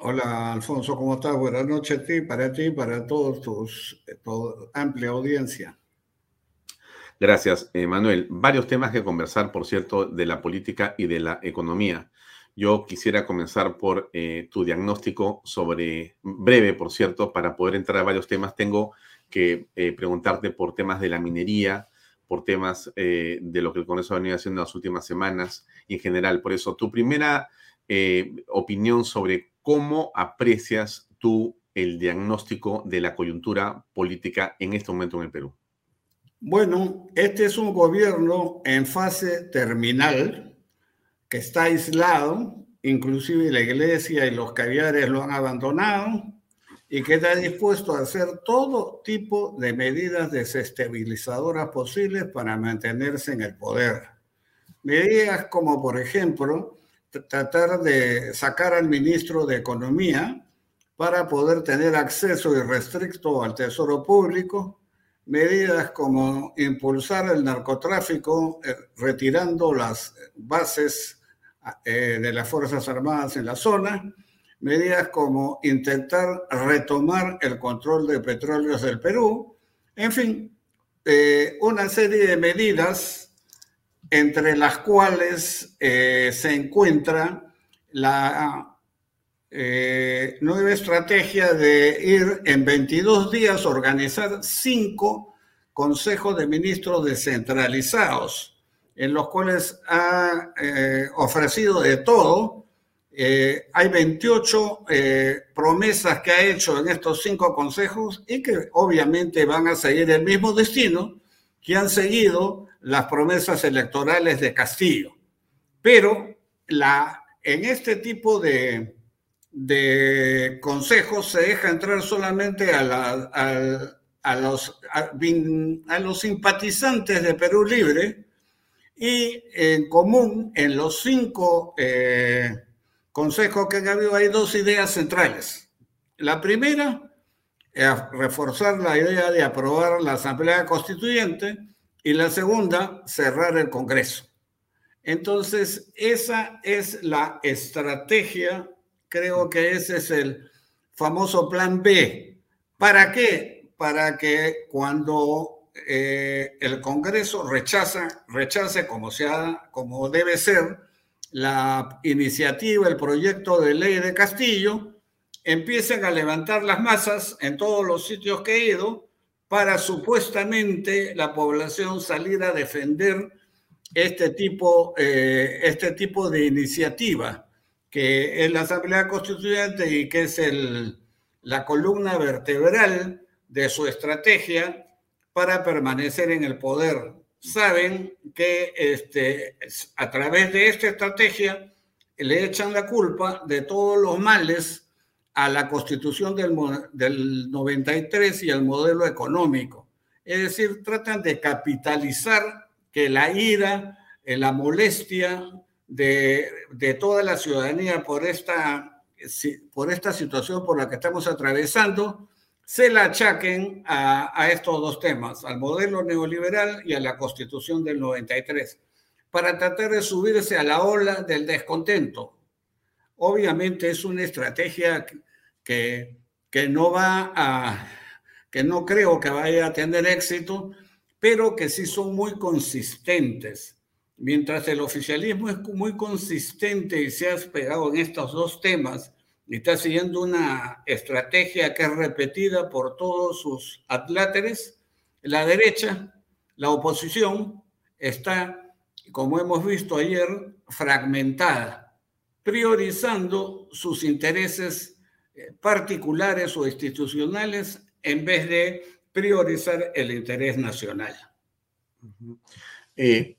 Hola, Alfonso, ¿cómo estás? Buenas noches a ti, para ti, para todos tus, tu amplia audiencia. Gracias, eh, Manuel. Varios temas que conversar, por cierto, de la política y de la economía. Yo quisiera comenzar por eh, tu diagnóstico sobre, breve, por cierto, para poder entrar a varios temas. Tengo que eh, preguntarte por temas de la minería, por temas eh, de lo que el Congreso ha venido haciendo en las últimas semanas y en general. Por eso, tu primera opinión sobre cómo aprecias tú el diagnóstico de la coyuntura política en este momento en el Perú. Bueno, este es un gobierno en fase terminal que está aislado, inclusive la iglesia y los caviares lo han abandonado y que está dispuesto a hacer todo tipo de medidas desestabilizadoras posibles para mantenerse en el poder. Medidas como, por ejemplo, tratar de sacar al ministro de Economía para poder tener acceso irrestricto al tesoro público, medidas como impulsar el narcotráfico eh, retirando las bases eh, de las Fuerzas Armadas en la zona, medidas como intentar retomar el control de petróleos del Perú, en fin, eh, una serie de medidas entre las cuales se encuentra la eh, nueva estrategia de ir en 22 días, organizar cinco consejos de ministros descentralizados, en los cuales ha eh, ofrecido de todo. Eh, hay 28 promesas que ha hecho en estos cinco consejos y que obviamente van a seguir el mismo destino que han seguido las promesas electorales de Castillo. Pero la, en este tipo de, de consejos se deja entrar solamente a, los, a, los simpatizantes de Perú Libre y en común en los cinco eh, consejos que han habido hay dos ideas centrales. La primera reforzar la idea de aprobar la Asamblea Constituyente y la segunda, cerrar el Congreso. Entonces, esa es la estrategia Creo que ese es el famoso plan B. ¿Para qué? Para que cuando eh, el Congreso rechaza, como, sea, como debe ser la iniciativa, el proyecto de ley de Castillo, empiecen a levantar las masas en todos los sitios que he ido para supuestamente la población salir a defender este tipo, eh, este tipo de iniciativa que es la Asamblea Constituyente y que es la columna vertebral de su estrategia para permanecer en el poder. Saben que este, a través de esta estrategia le echan la culpa de todos los males a la constitución del, del 93 y al modelo económico. Es decir, tratan de capitalizar que la ira, eh, la molestia, de, toda la ciudadanía por esta, por esta situación por la que estamos atravesando, se la achaquen a, estos dos temas, al modelo neoliberal y a la constitución del 93, para tratar de subirse a la ola del descontento. Obviamente es una estrategia que, que no va que no creo que vaya a tener éxito, pero que sí son muy consistentes mientras el oficialismo es muy consistente y se ha pegado en estos dos temas está siguiendo una estrategia que es repetida por todos sus atláteres, la derecha, la oposición, está, como hemos visto ayer, fragmentada, priorizando sus intereses eh, particulares o institucionales en vez de priorizar el interés nacional.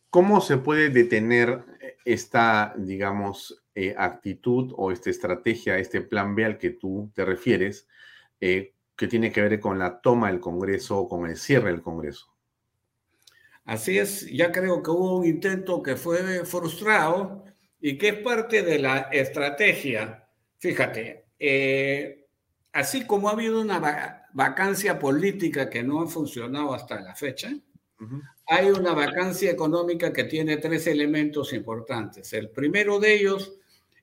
¿Cómo se puede detener eh, esta, digamos, eh, actitud o esta estrategia, este plan B al que tú te refieres, eh, que tiene que ver con la toma del Congreso o con el cierre del Congreso? Así es, ya creo que hubo un intento que fue frustrado y que es parte de la estrategia. Fíjate, así como ha habido una vacancia política que no ha funcionado hasta la fecha, hay una vacancia económica que tiene tres elementos importantes. El primero de ellos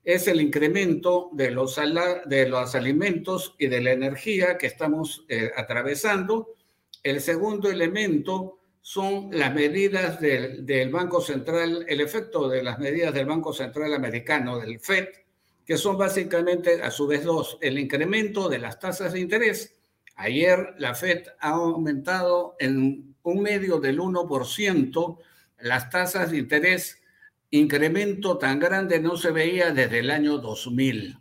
es el incremento de los, de los alimentos y de la energía que estamos eh, atravesando. El segundo elemento son las medidas del, del, Banco Central, el efecto de las medidas del Banco Central Americano, del FED, que son básicamente a su vez dos, el incremento de las tasas de interés. Ayer la FED ha aumentado en un medio del 1%, las tasas de interés, incremento tan grande no se veía desde el año 2000.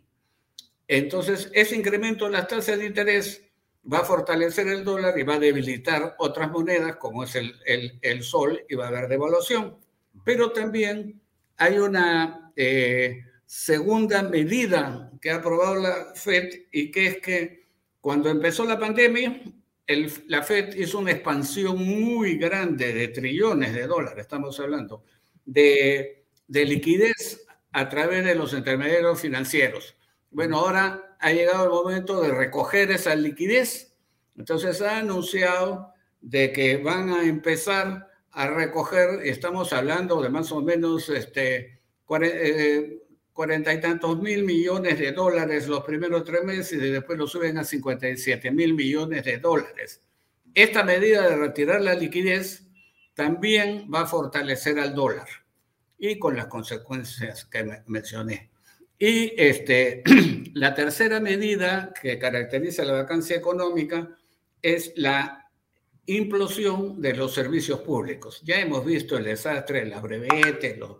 Entonces, ese incremento en las tasas de interés va a fortalecer el dólar y va a debilitar otras monedas como es el, el, sol y va a haber devaluación. Pero también hay una eh, segunda medida que ha aprobado la FED y que es que cuando empezó la pandemia, el, la FED hizo una expansión muy grande de trillones de dólares, estamos hablando, de, de liquidez a través de los intermediarios financieros. Bueno, ahora ha llegado el momento de recoger esa liquidez. Entonces ha anunciado de que van a empezar a recoger, estamos hablando de más o menos este, eh, cuarenta y tantos mil millones de dólares los primeros tres meses y después lo suben a 57 mil millones de dólares. Esta medida de retirar la liquidez también va a fortalecer al dólar y con las consecuencias que mencioné. Y este, [clears throat] la tercera medida que caracteriza la vacancia económica es la implosión de los servicios públicos. Ya hemos visto el desastre de las brevetes, los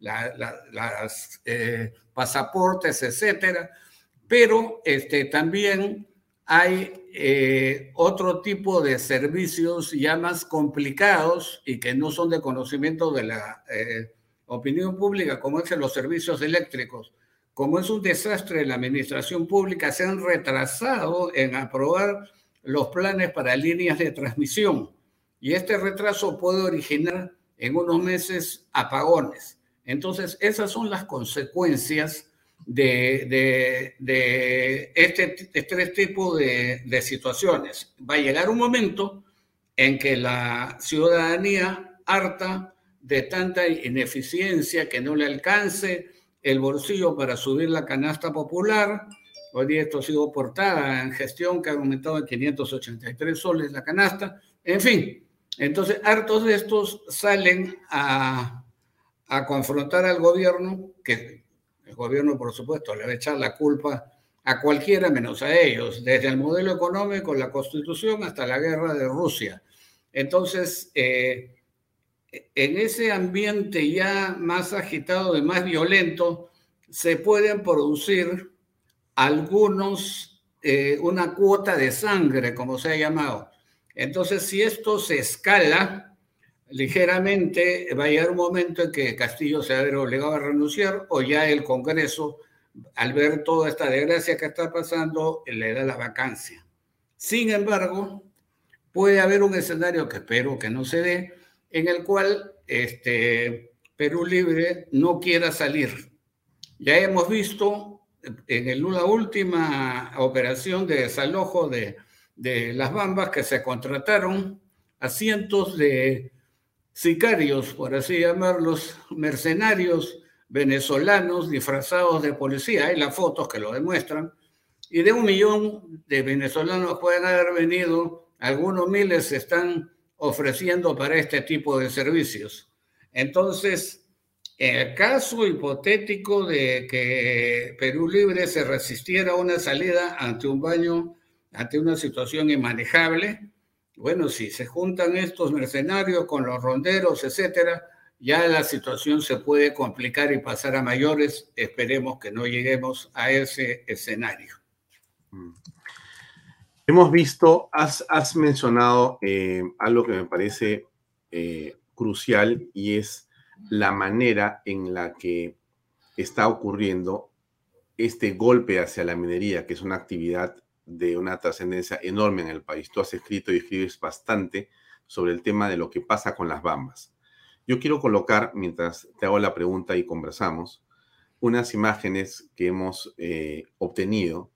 las eh, pasaportes, etcétera, pero este, también hay eh, otro tipo de servicios ya más complicados y que no son de conocimiento de la eh, opinión pública, como es los servicios eléctricos. Como es un desastre la administración pública, se han retrasado en aprobar los planes para líneas de transmisión y este retraso puede originar en unos meses apagones. Entonces, esas son las consecuencias de, este, este tipo de, de situaciones. Va a llegar un momento en que la ciudadanía harta de tanta ineficiencia que no le alcance el bolsillo para subir la canasta popular. Hoy día esto ha sido portada en gestión que ha aumentado en 583 soles la canasta. En fin, entonces hartos de estos salen a a confrontar al gobierno, que el gobierno, por supuesto, le va a echar la culpa a cualquiera menos a ellos, desde el modelo económico, la constitución, hasta la guerra de Rusia. Entonces, eh, en ese ambiente ya más agitado y más violento, se pueden producir algunos, eh, una cuota de sangre, como se ha llamado. Entonces, si esto se escala, ligeramente va a llegar un momento en que Castillo se va a ver obligado a renunciar o ya el Congreso, al ver toda esta desgracia que está pasando, le da la vacancia. Sin embargo, puede haber un escenario que espero que no se dé, en el cual este, Perú Libre no quiera salir. Ya hemos visto en la última operación de desalojo de, de las bambas que se contrataron a cientos de sicarios, por así llamarlos, mercenarios venezolanos disfrazados de policía, hay las fotos que lo demuestran, y de un millón de venezolanos pueden haber venido, algunos miles se están ofreciendo para este tipo de servicios. Entonces, en el caso hipotético de que Perú Libre se resistiera a una salida ante un baño, ante una situación inmanejable, bueno, si se juntan estos mercenarios con los ronderos, etcétera, ya la situación se puede complicar y pasar a mayores. Esperemos que no lleguemos a ese escenario. Mm. Hemos visto, has, mencionado eh, algo que me parece eh, crucial y es la manera en la que está ocurriendo este golpe hacia la minería, que es una actividad de una trascendencia enorme en el país. Tú has escrito y escribes bastante sobre el tema de lo que pasa con las bambas. Yo quiero colocar, mientras te hago la pregunta y conversamos, unas imágenes que hemos eh, obtenido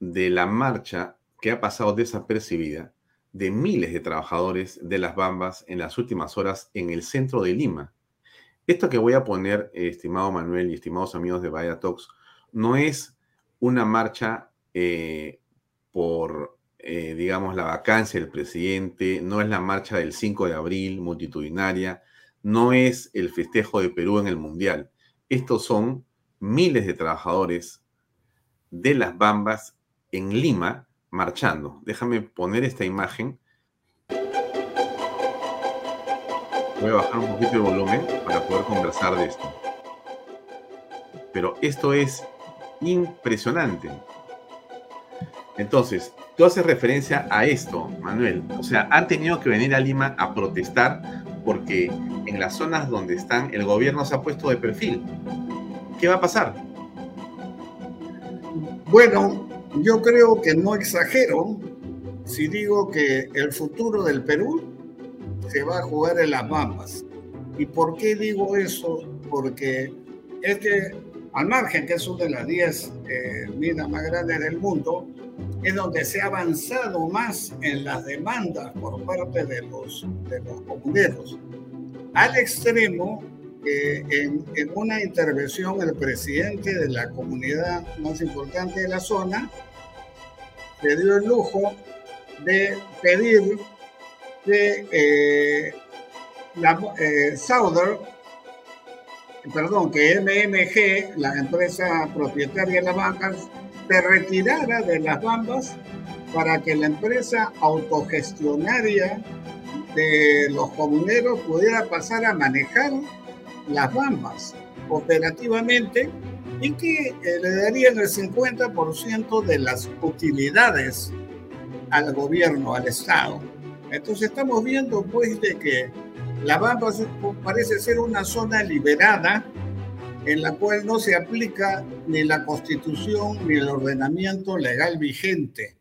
de la marcha que ha pasado desapercibida de miles de trabajadores de las bambas en las últimas horas en el centro de Lima. Esto que voy a poner, estimado Manuel y estimados amigos de Vaya Talks, no es una marcha eh, por, eh, digamos, la vacancia del presidente, no es la marcha del 5 de abril multitudinaria, no es el festejo de Perú en el Mundial. Estos son miles de trabajadores de las Bambas en Lima marchando. Déjame poner esta imagen. Voy a bajar un poquito el volumen para poder conversar de esto. Pero esto es impresionante. Entonces, tú haces referencia a esto, Manuel. O sea, han tenido que venir a Lima a protestar porque en las zonas donde están el gobierno se ha puesto de perfil. ¿Qué va a pasar? Bueno, yo creo que no exagero si digo que el futuro del Perú se va a jugar en las bambas. ¿Y por qué digo eso? Porque este, al margen que es una de las 10 eh, minas más grandes del mundo, es donde se ha avanzado más en las demandas por parte de los, de los comuneros, al extremo que en, en, una intervención el presidente de la comunidad más importante de la zona se dio el lujo de pedir que eh, eh, perdón, que MMG, la empresa propietaria de las bancas, se retirara de las bambas para que la empresa autogestionaria de los comuneros pudiera pasar a manejar las bambas operativamente y que eh, le darían el 50% de las utilidades al gobierno, al Estado. Entonces estamos viendo pues de que La Bamba parece ser una zona liberada en la cual no se aplica ni la constitución ni el ordenamiento legal vigente.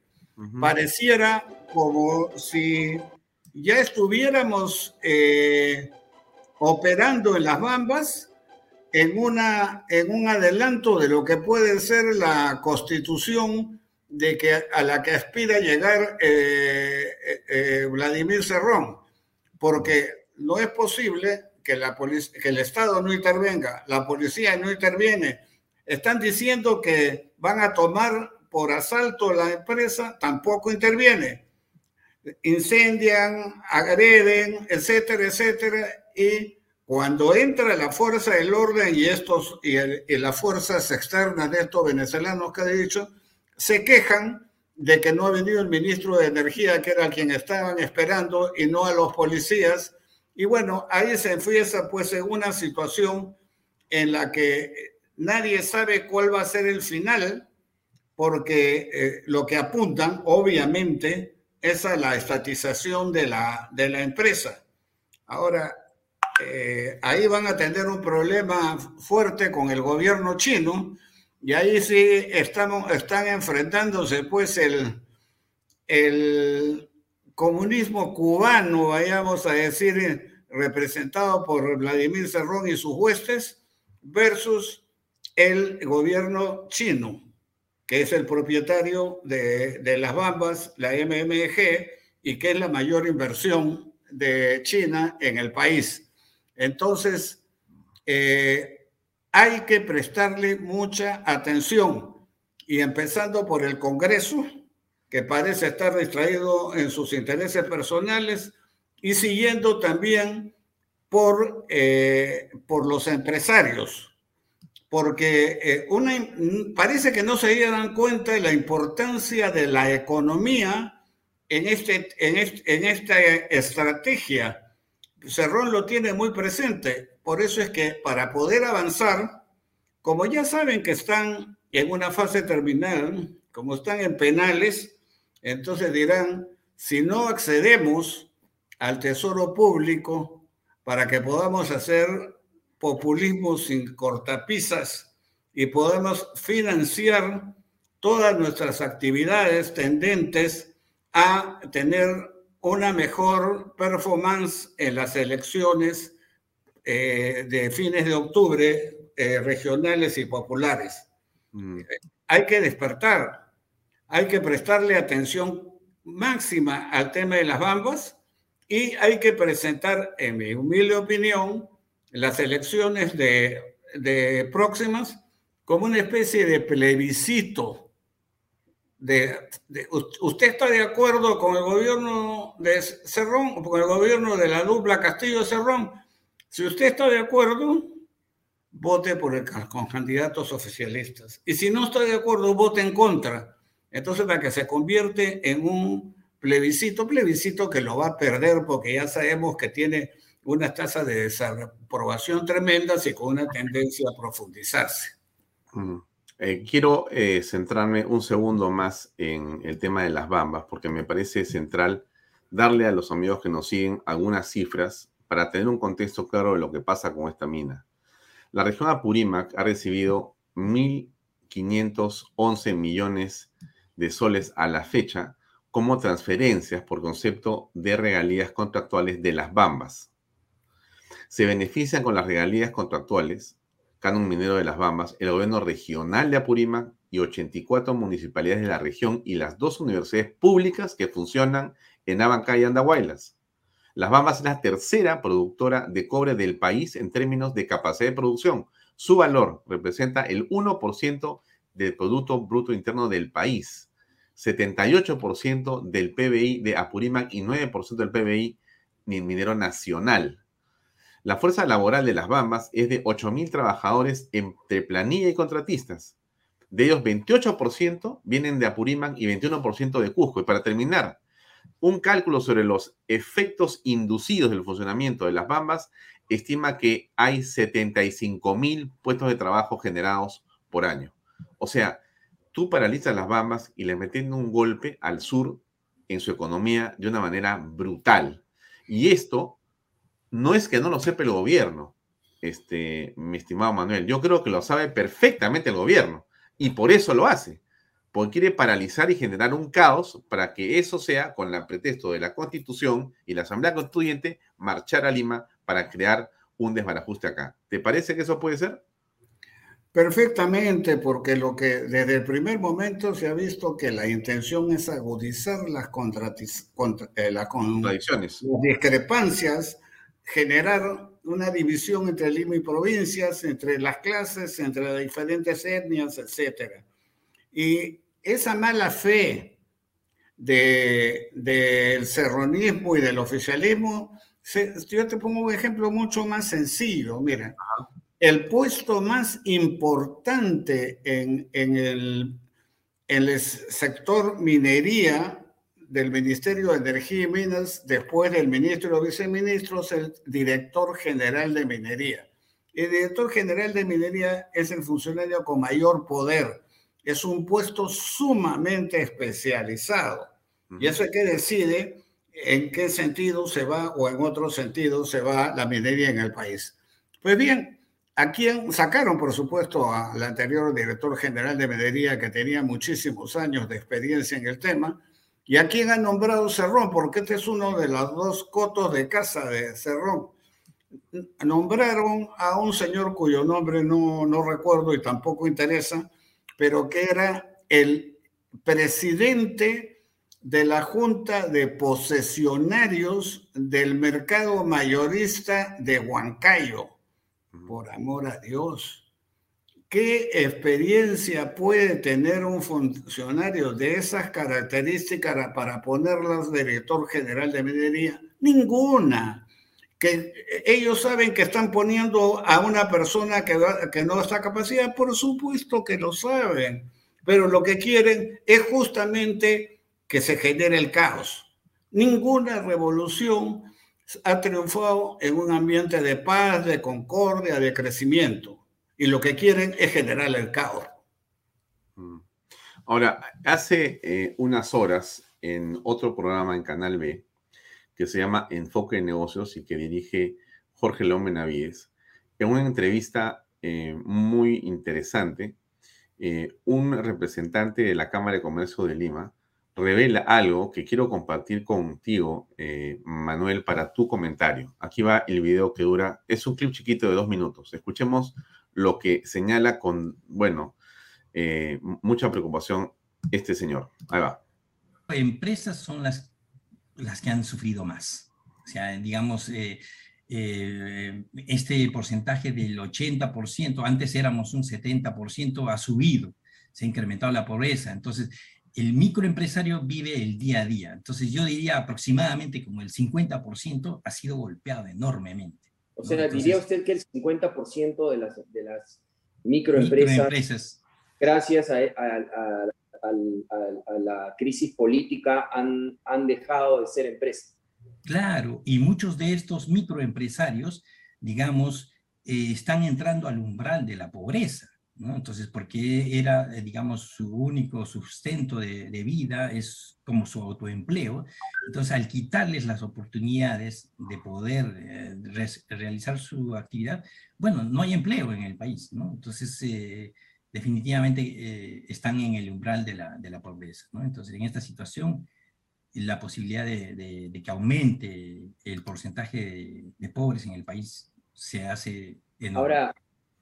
Pareciera como si ya estuviéramos eh, operando en las bambas en, una, en un adelanto de lo que puede ser la constitución de que a la que aspira llegar eh, eh, Vladimir Cerrón, porque no es posible que, la que el Estado no intervenga, la policía no interviene. Están diciendo que van a tomar por asalto la empresa, tampoco interviene. Incendian, agreden, etcétera, etcétera, y cuando entra la fuerza del orden y estos y, y las fuerzas externas de estos venezolanos que he dicho, se quejan de que no ha venido el ministro de Energía, que era quien estaban esperando, y no a los policías. Y bueno, ahí se empieza pues en una situación en la que nadie sabe cuál va a ser el final, porque eh, lo que apuntan, obviamente, es a la estatización de la, de la empresa. Ahora, eh, ahí van a tener un problema fuerte con el gobierno chino, y ahí sí estamos, están enfrentándose pues el, el comunismo cubano, vayamos a decir, representado por Vladimir Cerrón y sus huestes, versus el gobierno chino, que es el propietario de, las Bambas, la MMG, y que es la mayor inversión de China en el país. Entonces, eh, hay que prestarle mucha atención y empezando por el Congreso, que parece estar distraído en sus intereses personales, y siguiendo también por, eh, por los empresarios, porque eh, una, parece que no se dieran cuenta de la importancia de la economía en, este, en, en esta estrategia. Cerrón lo tiene muy presente. Por eso es que para poder avanzar, como ya saben que están en una fase terminal, como están en penales, entonces dirán, si no accedemos al tesoro público para que podamos hacer populismo sin cortapisas y podamos financiar todas nuestras actividades tendentes a tener una mejor performance en las elecciones eh, de fines de octubre eh, regionales y populares. Mm. Hay que despertar, hay que prestarle atención máxima al tema de las bambas y hay que presentar, en mi humilde opinión, las elecciones de, próximas como una especie de plebiscito. ¿Usted está de acuerdo con el gobierno de Cerrón o con el gobierno de la dupla Castillo-Cerrón? Si usted está de acuerdo, vote por el, con candidatos oficialistas. Y si no está de acuerdo, vote en contra. Entonces, para que se convierte en un plebiscito, plebiscito que lo va a perder porque ya sabemos que tiene unas tasas de desaprobación tremendas y con una tendencia a profundizarse. Eh, quiero eh, centrarme un segundo más en el tema de las bambas, porque me parece central darle a los amigos que nos siguen algunas cifras para tener un contexto claro de lo que pasa con esta mina. La región Apurímac ha recibido 1.511 millones de soles a la fecha como transferencias por concepto de regalías contractuales de las bambas. Se benefician con las regalías contractuales Canon Minero de las Bambas, el gobierno regional de Apurímac y 84 municipalidades de la región y las dos universidades públicas que funcionan en Abancay y Andahuaylas. Las Bambas es la tercera productora de cobre del país en términos de capacidad de producción. Su valor representa el 1% del Producto Bruto Interno del país, 78% del PBI de Apurímac y 9% del PBI minero nacional. La fuerza laboral de las Bambas es de 8.000 trabajadores entre planilla y contratistas. De ellos, 28% vienen de Apurímac y 21% de Cusco. Y para terminar, un cálculo sobre los efectos inducidos del funcionamiento de las Bambas estima que hay 75.000 puestos de trabajo generados por año. O sea, tú paralizas las Bambas y le metes un golpe al sur en su economía de una manera brutal. Y esto no es que no lo sepa el gobierno, este, mi estimado Manuel. Yo creo que lo sabe perfectamente el gobierno y por eso lo hace, porque quiere paralizar y generar un caos para que eso sea, con el pretexto de la Constitución y la Asamblea Constituyente, marchar a Lima para crear un desbarajuste acá. ¿Te parece que eso puede ser? Perfectamente, porque lo que desde el primer momento se ha visto que la intención es agudizar las, eh, las contradicciones, las discrepancias generar una división entre Lima y provincias, entre las clases, entre las diferentes etnias, etc. Y esa mala fe del serronismo y del oficialismo, yo te pongo un ejemplo mucho más sencillo. Mira, el puesto más importante en, en, el, en el sector minería del Ministerio de Energía y Minas, después del ministro y viceministros, el director general de minería. El director general de minería es el funcionario con mayor poder. Es un puesto sumamente especializado. Y eso es que decide en qué sentido se va o en otro sentido se va la minería en el país. Pues bien, a quien sacaron, por supuesto, al anterior director general de minería que tenía muchísimos años de experiencia en el tema, ¿Y a quién han nombrado Cerrón? Porque este es uno de los dos cotos de casa de Cerrón. Nombraron a un señor cuyo nombre no, no recuerdo y tampoco interesa, pero que era el presidente de la Junta de Posesionarios del Mercado Mayorista de Huancayo. Por amor a Dios. ¿Qué experiencia puede tener un funcionario de esas características para ponerlas director general de minería? Ninguna. Que ellos saben que están poniendo a una persona que, que no está capacidad, por supuesto que lo saben, pero lo que quieren es justamente que se genere el caos. Ninguna revolución ha triunfado en un ambiente de paz, de concordia, de crecimiento y lo que quieren es generar el caos. Mm. Ahora, hace eh, unas horas en otro programa en Canal B que se llama Enfoque de Negocios y que dirige Jorge León Benavides, en una entrevista eh, muy interesante, eh, un representante de la Cámara de Comercio de Lima revela algo que quiero compartir contigo, Manuel, para tu comentario. Aquí va el video que dura, es un clip chiquito de dos minutos. Escuchemos lo que señala con, bueno, eh, mucha preocupación este señor. Ahí va. Empresas son las, las que han sufrido más. O sea, digamos, eh, eh, este porcentaje del 80%, antes éramos un 70%, ha subido, se ha incrementado la pobreza. Entonces, el microempresario vive el día a día. Entonces, yo diría aproximadamente como el 50% ha sido golpeado enormemente. O sea, diría usted que el 50% de las, de las microempresas, gracias a, la crisis política, han, han dejado de ser empresas. Claro, y muchos de estos microempresarios, digamos, eh, están entrando al umbral de la pobreza. ¿No? Entonces, porque era, eh, digamos, su único sustento de, vida, es como su autoempleo. Entonces, al quitarles las oportunidades de poder eh, realizar su actividad, bueno, no hay empleo en el país, ¿no? Entonces, definitivamente están en el umbral de la, de la pobreza, ¿no? Entonces, en esta situación, la posibilidad de, que aumente el porcentaje de, pobres en el país se hace enorme. Ahora,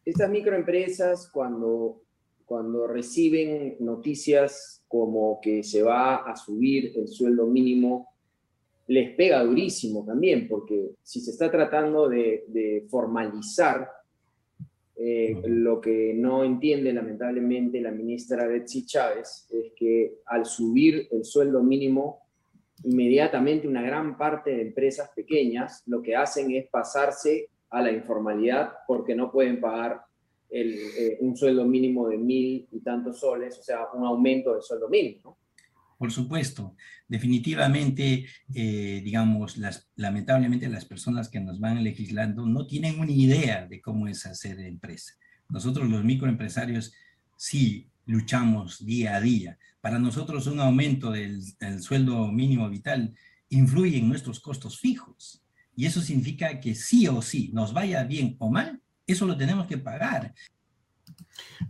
estas microempresas cuando, cuando reciben noticias como que se va a subir el sueldo mínimo, les pega durísimo también, porque si se está tratando de, formalizar eh, lo que no entiende lamentablemente la ministra Betsy Chávez es que al subir el sueldo mínimo inmediatamente una gran parte de empresas pequeñas lo que hacen es pasarse a la informalidad porque no pueden pagar eh, un sueldo mínimo de mil y tantos soles, o sea, un aumento del sueldo mínimo. Por supuesto, definitivamente, eh, digamos, las, lamentablemente las personas que nos van legislando no tienen una idea de cómo es hacer empresa. Nosotros los microempresarios sí luchamos día a día. Para nosotros un aumento del, sueldo mínimo vital influye en nuestros costos fijos. Y eso significa que sí o sí, nos vaya bien o mal, eso lo tenemos que pagar.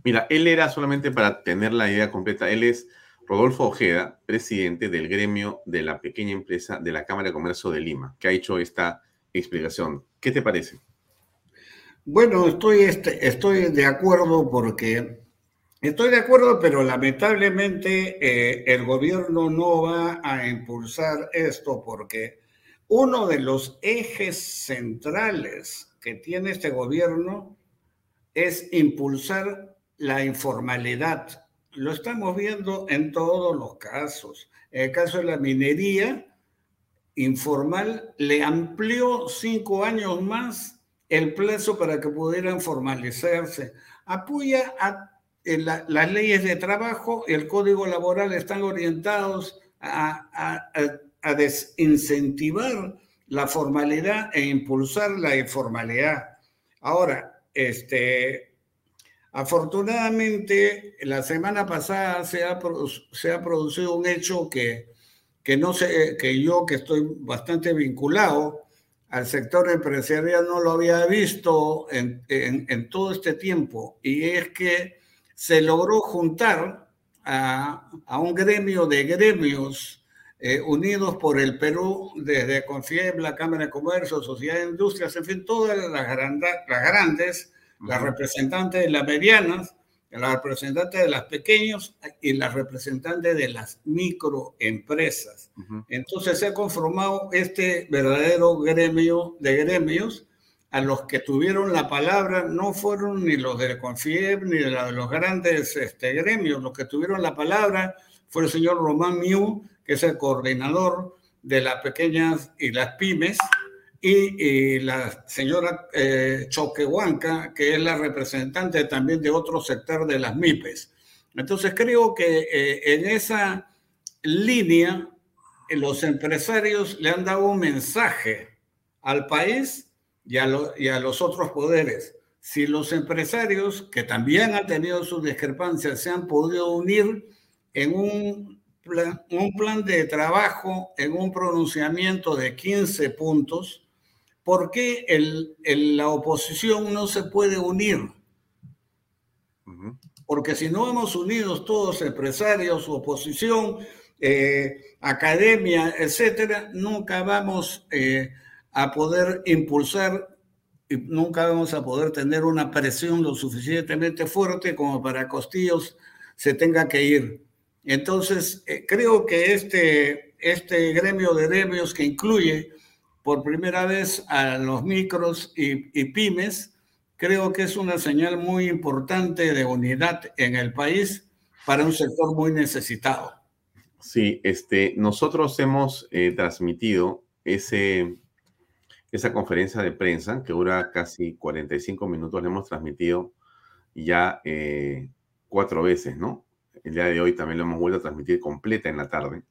Mira, él era solamente para tener la idea completa, él es Rodolfo Ojeda, presidente del gremio de la pequeña empresa de la Cámara de Comercio de Lima, que ha hecho esta explicación. ¿Qué te parece? Bueno, estoy, este, estoy de acuerdo porque Estoy de acuerdo, pero lamentablemente eh, el gobierno no va a impulsar esto porque uno de los ejes centrales que tiene este gobierno es impulsar la informalidad. Lo estamos viendo en todos los casos. En el caso de la minería informal, le amplió cinco años más el plazo para que pudieran formalizarse. Apoya a las leyes de trabajo y el código laboral están orientados a, desincentivar la formalidad e impulsar la informalidad. Ahora, este, afortunadamente, la semana pasada se ha, se ha producido un hecho que, que, no sé, que yo, que estoy bastante vinculado al sector empresarial, no lo había visto en, en todo este tiempo, y es que se logró juntar a, un gremio de gremios eh, unidos por el Perú, desde Confieb, la Cámara de Comercio, Sociedad de Industrias, en fin, todas las, las grandes, las representantes de las medianas, las representantes de las pequeños y las representantes de las microempresas. Entonces se ha conformado este verdadero gremio de gremios a los que tuvieron la palabra no fueron ni los de Confieb ni de, los grandes este, gremios, los que tuvieron la palabra fue el señor Román Miu, es el coordinador de las pequeñas y las pymes, y, la señora eh, Choquehuanca, que es la representante también de otro sector de las MIPES. Entonces creo que eh, en esa línea los empresarios le han dado un mensaje al país y a, los otros poderes. Si los empresarios, que también han tenido sus discrepancias, se han podido unir en un plan, un plan de trabajo, en un pronunciamiento de 15 puntos, ¿por qué el, la oposición no se puede unir? Porque si no hemos unidos todos, empresarios, oposición, eh, academia, etcétera, nunca vamos eh, a poder impulsar y nunca vamos a poder tener una presión lo suficientemente fuerte como para Costillos se tenga que ir. Entonces, eh, creo que este, este gremio de gremios que incluye por primera vez a los micros y, pymes, creo que es una señal muy importante de unidad en el país para un sector muy necesitado. Sí, este, nosotros hemos eh, transmitido ese esa conferencia de prensa, que dura casi 45 minutos, la hemos transmitido ya eh, cuatro veces, ¿no? El día de hoy también lo hemos vuelto a transmitir completa en la tarde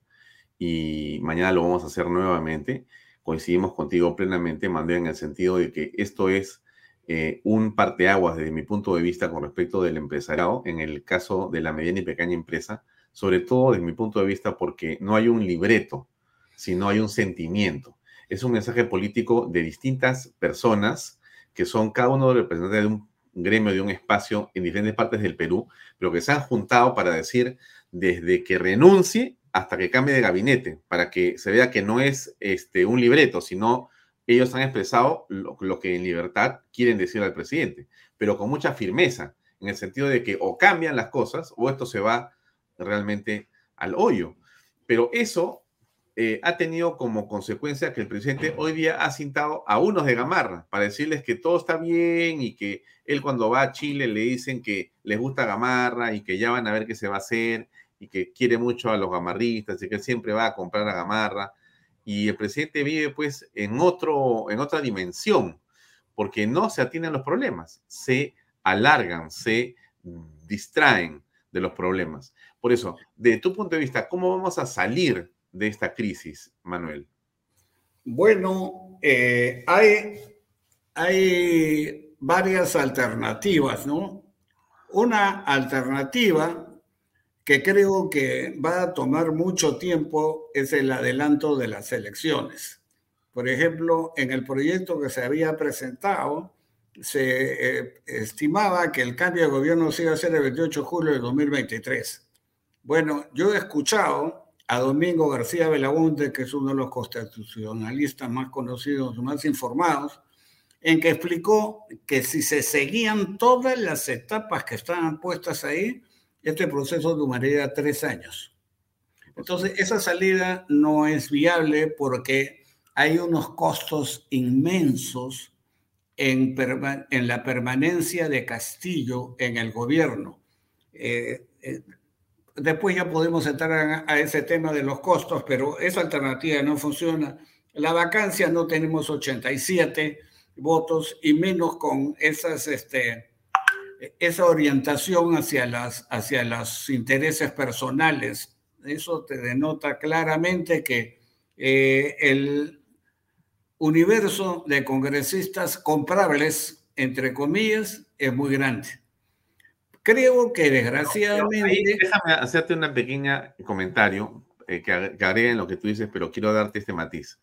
y mañana lo vamos a hacer nuevamente coincidimos contigo plenamente, Manuel, en el sentido de que esto es eh, un parteaguas desde mi punto de vista con respecto del empresariado, en el caso de la mediana y pequeña empresa, sobre todo desde mi punto de vista porque no hay un libreto, sino hay un sentimiento. Es un mensaje político de distintas personas que son cada uno representantes de un gremio, de un espacio en diferentes partes del Perú, pero que se han juntado para decir desde que renuncie hasta que cambie de gabinete, para que se vea que no es este, un libreto, sino ellos han expresado lo, lo, que en libertad quieren decir al presidente, pero con mucha firmeza, en el sentido de que o cambian las cosas o esto se va realmente al hoyo. Pero eso eh, ha tenido como consecuencia que el presidente hoy día ha cintado a unos de Gamarra para decirles que todo está bien y que él cuando va a Chile le dicen que les gusta Gamarra y que ya van a ver qué se va a hacer y que quiere mucho a los gamarristas y que siempre va a comprar a Gamarra. Y el presidente vive pues en, otro, en otra dimensión, porque no se atienden los problemas, se alargan, se distraen de los problemas. Por eso, de tu punto de vista, ¿cómo vamos a salir de esta crisis, Manuel? Bueno, eh, hay, hay varias alternativas, ¿no? Una alternativa que creo que va a tomar mucho tiempo es el adelanto de las elecciones. Por ejemplo, en el proyecto que se había presentado, se eh, estimaba que el cambio de gobierno se iba a hacer el 28 de julio de 2023. Bueno, yo he escuchado a Domingo García Belaunte, que es uno de los constitucionalistas más conocidos, más informados, en que explicó que si se seguían todas las etapas que estaban puestas ahí, este proceso tomaría tres años. Entonces, esa salida no es viable porque hay unos costos inmensos en, en la permanencia de Castillo en el gobierno. Eh, eh, después ya podemos entrar a, ese tema de los costos, pero esa alternativa no funciona. La vacancia no tenemos 87 votos y menos con esas este, esa orientación hacia, las, hacia los intereses personales. Eso te denota claramente que eh, el universo de congresistas comprables, entre comillas, es muy grande. Creo que desgraciadamente... déjame hacerte un pequeño comentario eh, que, agrega en lo que tú dices, pero quiero darte este matiz.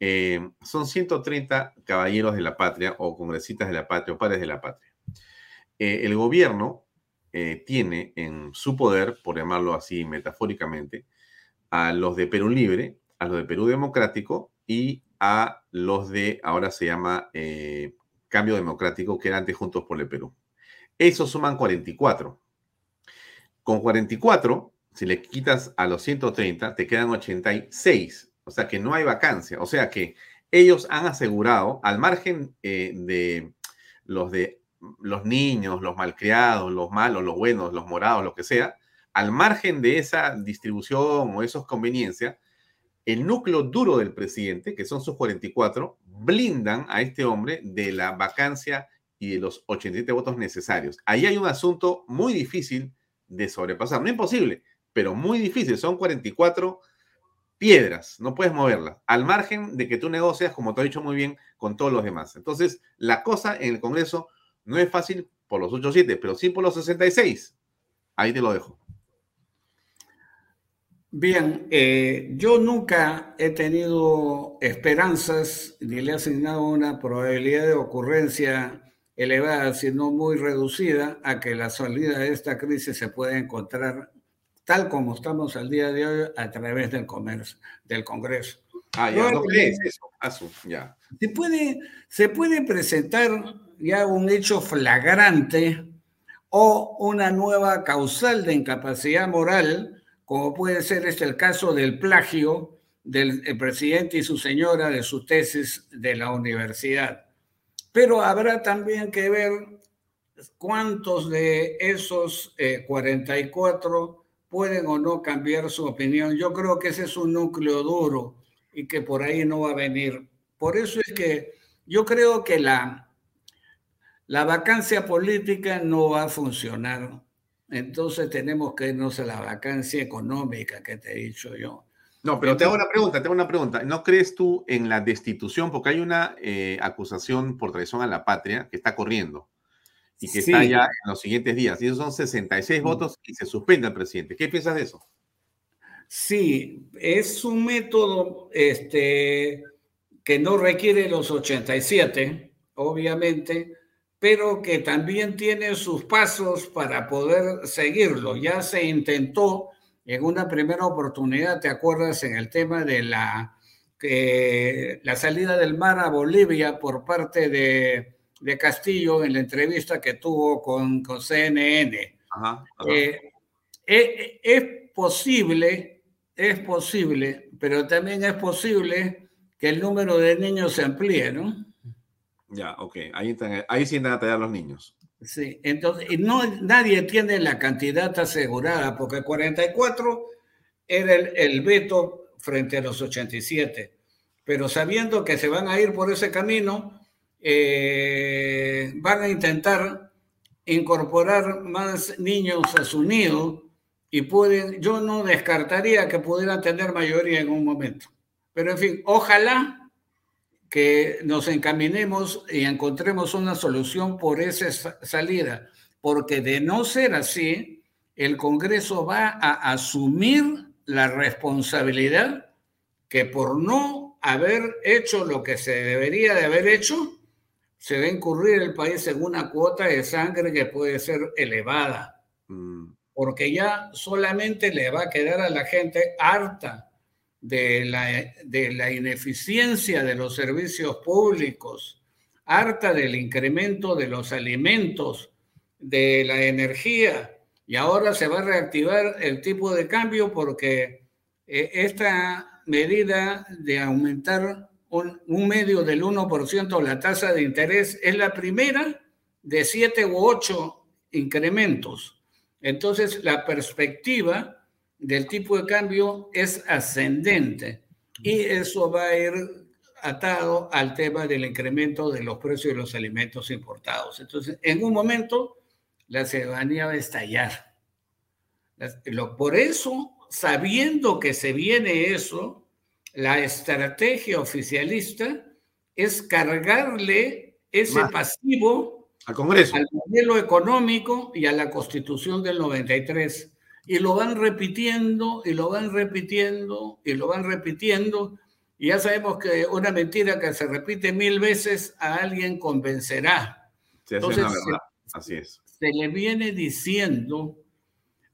Eh, son 130 caballeros de la patria o congresistas de la patria o padres de la patria. Eh, el gobierno eh, tiene en su poder, por llamarlo así metafóricamente, a los de Perú Libre, a los de Perú Democrático y a los de, ahora se llama Cambio Democrático, que era antes Juntos por el Perú. Esos suman 44. Con 44, si le quitas a los 130, te quedan 86. O sea que no hay vacancia. O sea que ellos han asegurado, al margen de los de los niños, los malcriados, los malos, los buenos, los morados, lo que sea, al margen de esa distribución o esas conveniencias, el núcleo duro del presidente, que son sus 44, blindan a este hombre de la vacancia y de los 87 votos necesarios. Ahí hay un asunto muy difícil de sobrepasar, no imposible, pero muy difícil. Son 44 piedras, no puedes moverlas, al margen de que tú negocias, como te he dicho muy bien, con todos los demás. Entonces, la cosa en el Congreso no es fácil por los 8-7, pero sí por los 66. Ahí te lo dejo. Bien, eh, yo nunca he tenido esperanzas ni le he asignado una probabilidad de ocurrencia elevada, sino muy reducida, a que la salida de esta crisis se pueda encontrar tal como estamos al día de hoy a través del, comercio, del Congreso. Ah, ya, no, crees eso, ya. Se puede, se puede presentar ya un hecho flagrante o una nueva causal de incapacidad moral, como puede ser este el caso del plagio del presidente y su señora de su tesis de la universidad. Pero habrá también que ver cuántos de esos 44 eh, pueden o no cambiar su opinión. Yo creo que ese es un núcleo duro y que por ahí no va a venir. Por eso es que yo creo que la, la vacancia política no va a funcionar. Entonces tenemos que irnos a la vacancia económica que te he dicho yo. No, pero te hago una pregunta, te hago una pregunta. ¿No crees tú en la destitución? Porque hay una eh, acusación por traición a la patria que está corriendo y que está ya en los siguientes días. Y esos son 66 mm. votos y se suspende al presidente. ¿Qué piensas de eso? Sí, es un método este, que no requiere los 87, obviamente, pero que también tiene sus pasos para poder seguirlo. Ya se intentó en una primera oportunidad, ¿te acuerdas en el tema de la, la salida del mar a Bolivia por parte de, Castillo en la entrevista que tuvo con, con CNN? Eh, eh, es posible, es posible, pero también es posible que el número de niños se amplíe, ¿no? Ya, ok. Ahí, ahí sí van a tallar los niños. Sí, entonces, no, nadie tiene la cantidad asegurada, porque 44 era el, veto frente a los 87, pero sabiendo que se van a ir por ese camino, eh, van a intentar incorporar más niños a su nido y pueden, yo no descartaría que pudieran tener mayoría en un momento. Pero en fin, ojalá que nos encaminemos y encontremos una solución por esa salida, porque de no ser así, el Congreso va a asumir la responsabilidad que por no haber hecho lo que se debería de haber hecho, se va a incurrir el país en una cuota de sangre que puede ser elevada, mm. porque ya solamente le va a quedar a la gente harta de la, de la ineficiencia de los servicios públicos, harta del incremento de los alimentos, de la energía, y ahora se va a reactivar el tipo de cambio porque eh, esta medida de aumentar un, un medio del 1% la tasa de interés es la primera de siete u ocho incrementos. Entonces, la perspectiva del tipo de cambio es ascendente. Y eso va a ir atado al tema del incremento de los precios de los alimentos importados. Entonces, en un momento, la ciudadanía va a estallar. Por eso, sabiendo que se viene eso, la estrategia oficialista es cargarle ese pasivo al Congreso, al modelo económico y a la Constitución del 93 y lo van repitiendo y lo van repitiendo y lo van repitiendo. Y ya sabemos que una mentira que se repite mil veces a alguien convencerá. Entonces, Así es. Se le viene diciendo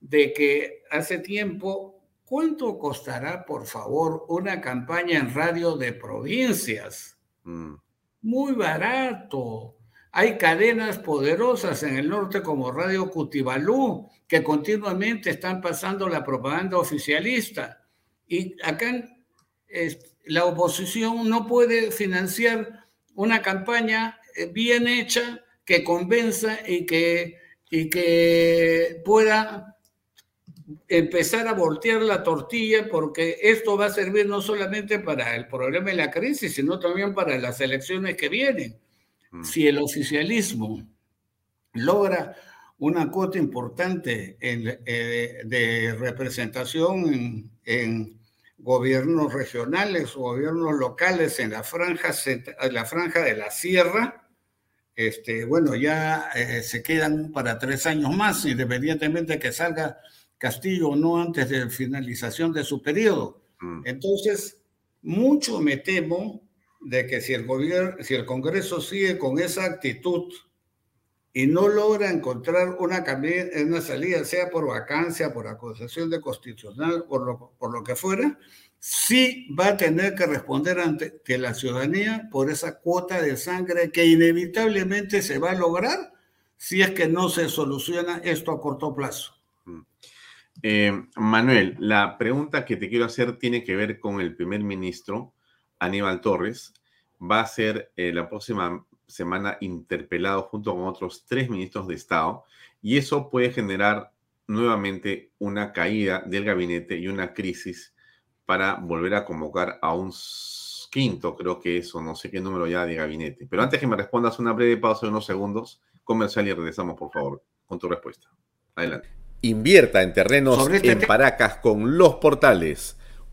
de que hace tiempo, ¿cuánto costará, por favor, una campaña en radio de provincias? Mm. Muy barato. Hay cadenas poderosas en el norte como Radio Cutibalú que continuamente están pasando la propaganda oficialista. Y acá la oposición no puede financiar una campaña eh, bien hecha que convenza y que, y que pueda empezar a voltear la tortilla porque esto va a servir no solamente para el problema de la crisis, sino también para las elecciones que vienen. Mm. Si el oficialismo logra una cuota importante eh, de representación en, gobiernos regionales o gobiernos locales en la franja, la franja de la sierra, este, bueno, ya eh, se quedan para tres años más, independientemente de que salga Castillo o no antes de finalización de su periodo. Mm. Entonces, mucho me temo de que si el gobierno, si el Congreso sigue con esa actitud y no logra encontrar una, salida, sea por vacancia, por acusación de constitucional, por lo, por lo que fuera, sí va a tener que responder ante la ciudadanía por esa cuota de sangre que inevitablemente se va a lograr si es que no se soluciona esto a corto plazo. Mm. Eh, Manuel, la pregunta que te quiero hacer tiene que ver con el primer ministro Aníbal Torres. Va a ser eh, la próxima semana interpelado junto con otros tres ministros de Estado y eso puede generar nuevamente una caída del gabinete y una crisis para volver a convocar a un quinto, creo que eso, no sé qué número ya de gabinete. Pero antes que me respondas una breve pausa de unos segundos, comercial y regresamos, por favor, con tu respuesta. Adelante. Invierta en terrenos este en Paracas con los portales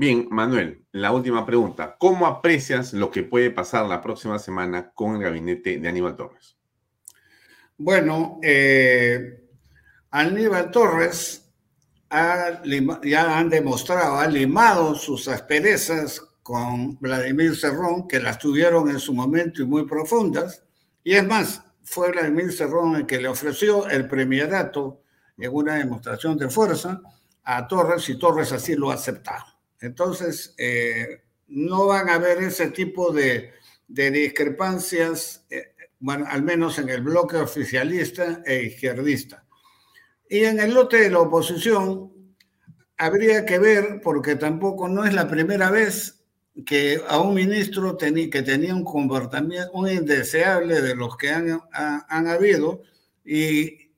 Bien, Manuel, la última pregunta. ¿Cómo aprecias lo que puede pasar la próxima semana con el gabinete de Aníbal Torres? Bueno, eh, Aníbal Torres ya han demostrado, ha limado sus asperezas con Vladimir Cerrón, que las tuvieron en su momento y muy profundas. Y es más, fue Vladimir Cerrón el que le ofreció el premierato en una demostración de fuerza a Torres y Torres así lo ha aceptado. Entonces, eh, no van a haber ese tipo de, discrepancias eh, bueno, al menos en el bloque oficialista e izquierdista. Y en el lote de la oposición habría que ver, porque tampoco no es la primera vez que a un ministro que tenía un comportamiento un indeseable de los que han, han habido y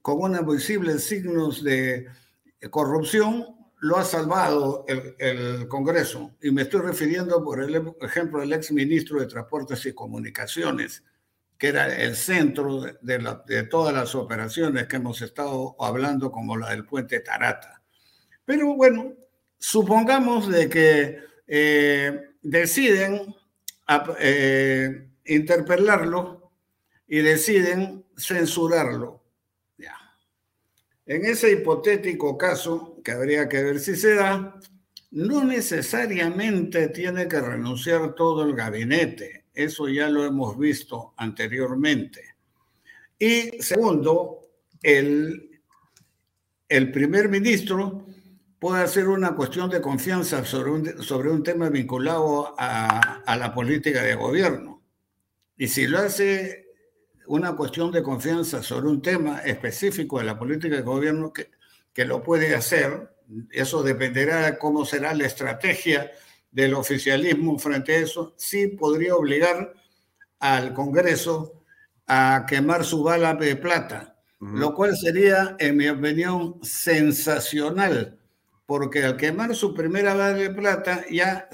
con unos visibles signos de corrupción, lo ha salvado el, Congreso. Y me estoy refiriendo, por el ejemplo, al ex ministro de Transportes y Comunicaciones, que era el centro de, todas las operaciones que hemos estado hablando, como la del puente Tarata. Pero bueno, supongamos de que eh, deciden eh, interpelarlo y deciden censurarlo. Ya. En ese hipotético caso, que habría que ver si se da, no necesariamente tiene que renunciar todo el gabinete eso ya lo hemos visto anteriormente. Y segundo, el, el primer ministro puede hacer una cuestión de confianza sobre un, sobre un tema vinculado a, a, la política de gobierno. Y si lo hace una cuestión de confianza sobre un tema específico de la política de gobierno, que, que lo puede hacer, eso dependerá de cómo será la estrategia del oficialismo frente a eso, sí podría obligar al Congreso a quemar su bala de plata, lo cual sería, en mi opinión, sensacional, porque al quemar su primera bala de plata, ya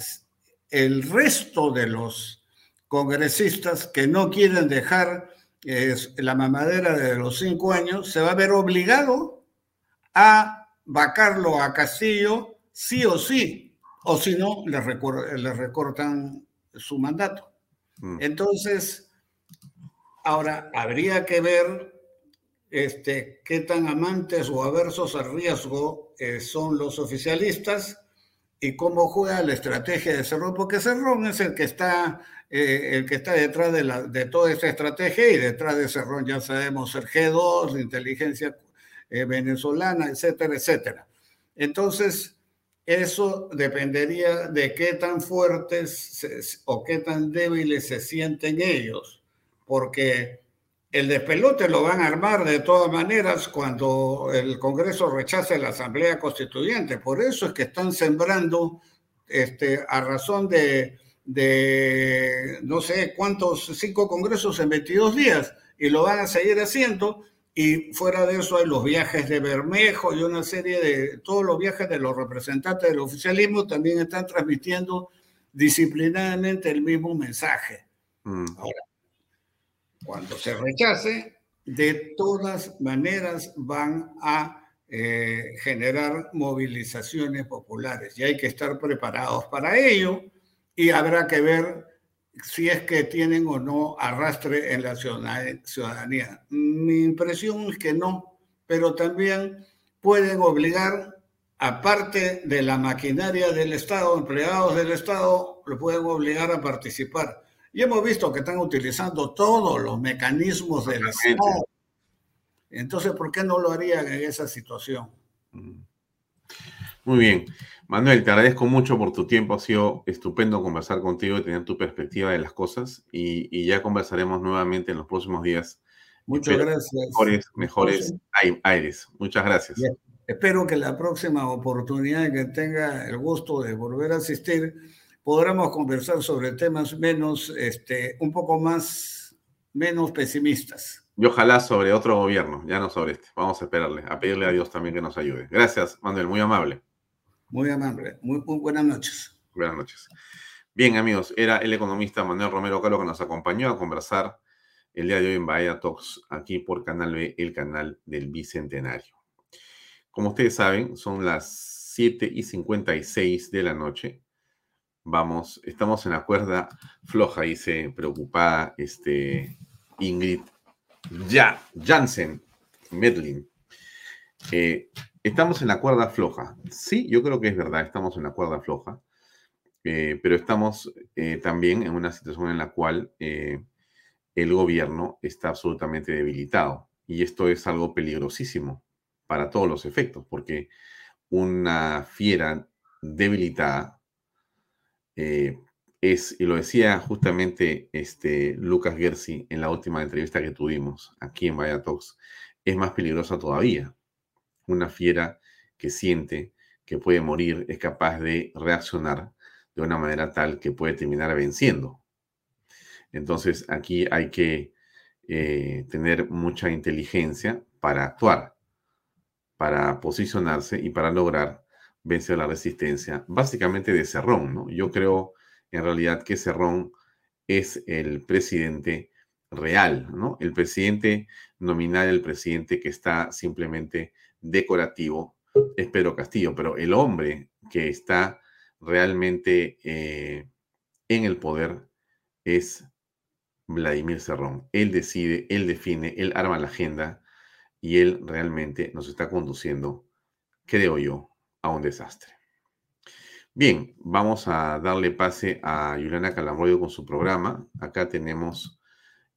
el resto de los congresistas que no quieren dejar la mamadera de los cinco años, se va a ver obligado a vacarlo a Castillo sí o sí, o si no, le, recortan su mandato. Mm. Entonces, ahora habría que ver este, qué tan amantes o aversos al riesgo eh, son los oficialistas y cómo juega la estrategia de Cerrón, porque Cerrón es el que está, eh, el que está detrás de, la, de toda esta estrategia y detrás de Cerrón ya sabemos el G2, la inteligencia eh, venezolana, etcétera, etcétera. Entonces, eso dependería de qué tan fuertes o qué tan débiles se sienten ellos, porque el despelote lo van a armar de todas maneras cuando el Congreso rechace la Asamblea Constituyente. Por eso es que están sembrando este, a razón de, de no sé cuántos, cinco congresos en 22 días, y lo van a seguir haciendo y fuera de eso hay los viajes de Bermejo y una serie de, todos los viajes de los representantes del oficialismo también están transmitiendo disciplinadamente el mismo mensaje. Mm. Ahora, cuando se rechace, de todas maneras van a eh, generar movilizaciones populares y hay que estar preparados para ello y habrá que ver si es que tienen o no arrastre en la ciudadanía. Mi impresión es que no, pero también pueden obligar, aparte de la maquinaria del Estado, empleados del Estado, lo pueden obligar a participar. Y hemos visto que están utilizando todos los mecanismos del Estado. Entonces, ¿por qué no lo harían en esa situación? Mm. Muy bien. Manuel, te agradezco mucho por tu tiempo. Ha sido estupendo conversar contigo y tener tu perspectiva de las cosas. Y, ya conversaremos nuevamente en los próximos días. Muchas gracias. Mejores, mejores aires. Muchas gracias. Espero que la próxima oportunidad que tenga el gusto de volver a asistir, podamos conversar sobre temas menos, este, un poco más, menos pesimistas. Y ojalá sobre otro gobierno, ya no sobre este. Vamos a esperarle, a pedirle a Dios también que nos ayude. Gracias, Manuel, muy amable. Muy amable. Muy, buenas noches. Buenas noches. Bien, amigos, era el economista Manuel Romero Caro que nos acompañó a conversar el día de hoy en Bahía Talks, aquí por Canal B, el canal del Bicentenario. Como ustedes saben, son las 7 y 56 de la noche. Vamos, estamos en la cuerda floja, dice preocupada este, Ingrid ya, Jansen Medlin. Eh, Estamos en la cuerda floja. Sí, yo creo que es verdad, estamos en la cuerda floja, eh, pero estamos eh, también en una situación en la cual eh, el gobierno está absolutamente debilitado. Y esto es algo peligrosísimo para todos los efectos, porque una fiera debilitada es, y lo decía justamente este, Lucas Gersi en la última entrevista que tuvimos aquí en Vaya Talks, es más peligrosa todavía una fiera que siente que puede morir es capaz de reaccionar de una manera tal que puede terminar venciendo. Entonces aquí hay que eh, tener mucha inteligencia para actuar, para posicionarse y para lograr vencer la resistencia, básicamente de Cerrón. ¿no? Yo creo en realidad que Cerrón es el presidente real, ¿no? El presidente nominal, el presidente que está simplemente decorativo es Pedro Castillo, pero el hombre que está realmente eh, en el poder es Vladimir Cerrón. Él decide, él define, él arma la agenda y él realmente nos está conduciendo, creo yo, a un desastre. Bien, vamos a darle pase a Juliana Calamroyo con su programa. Acá tenemos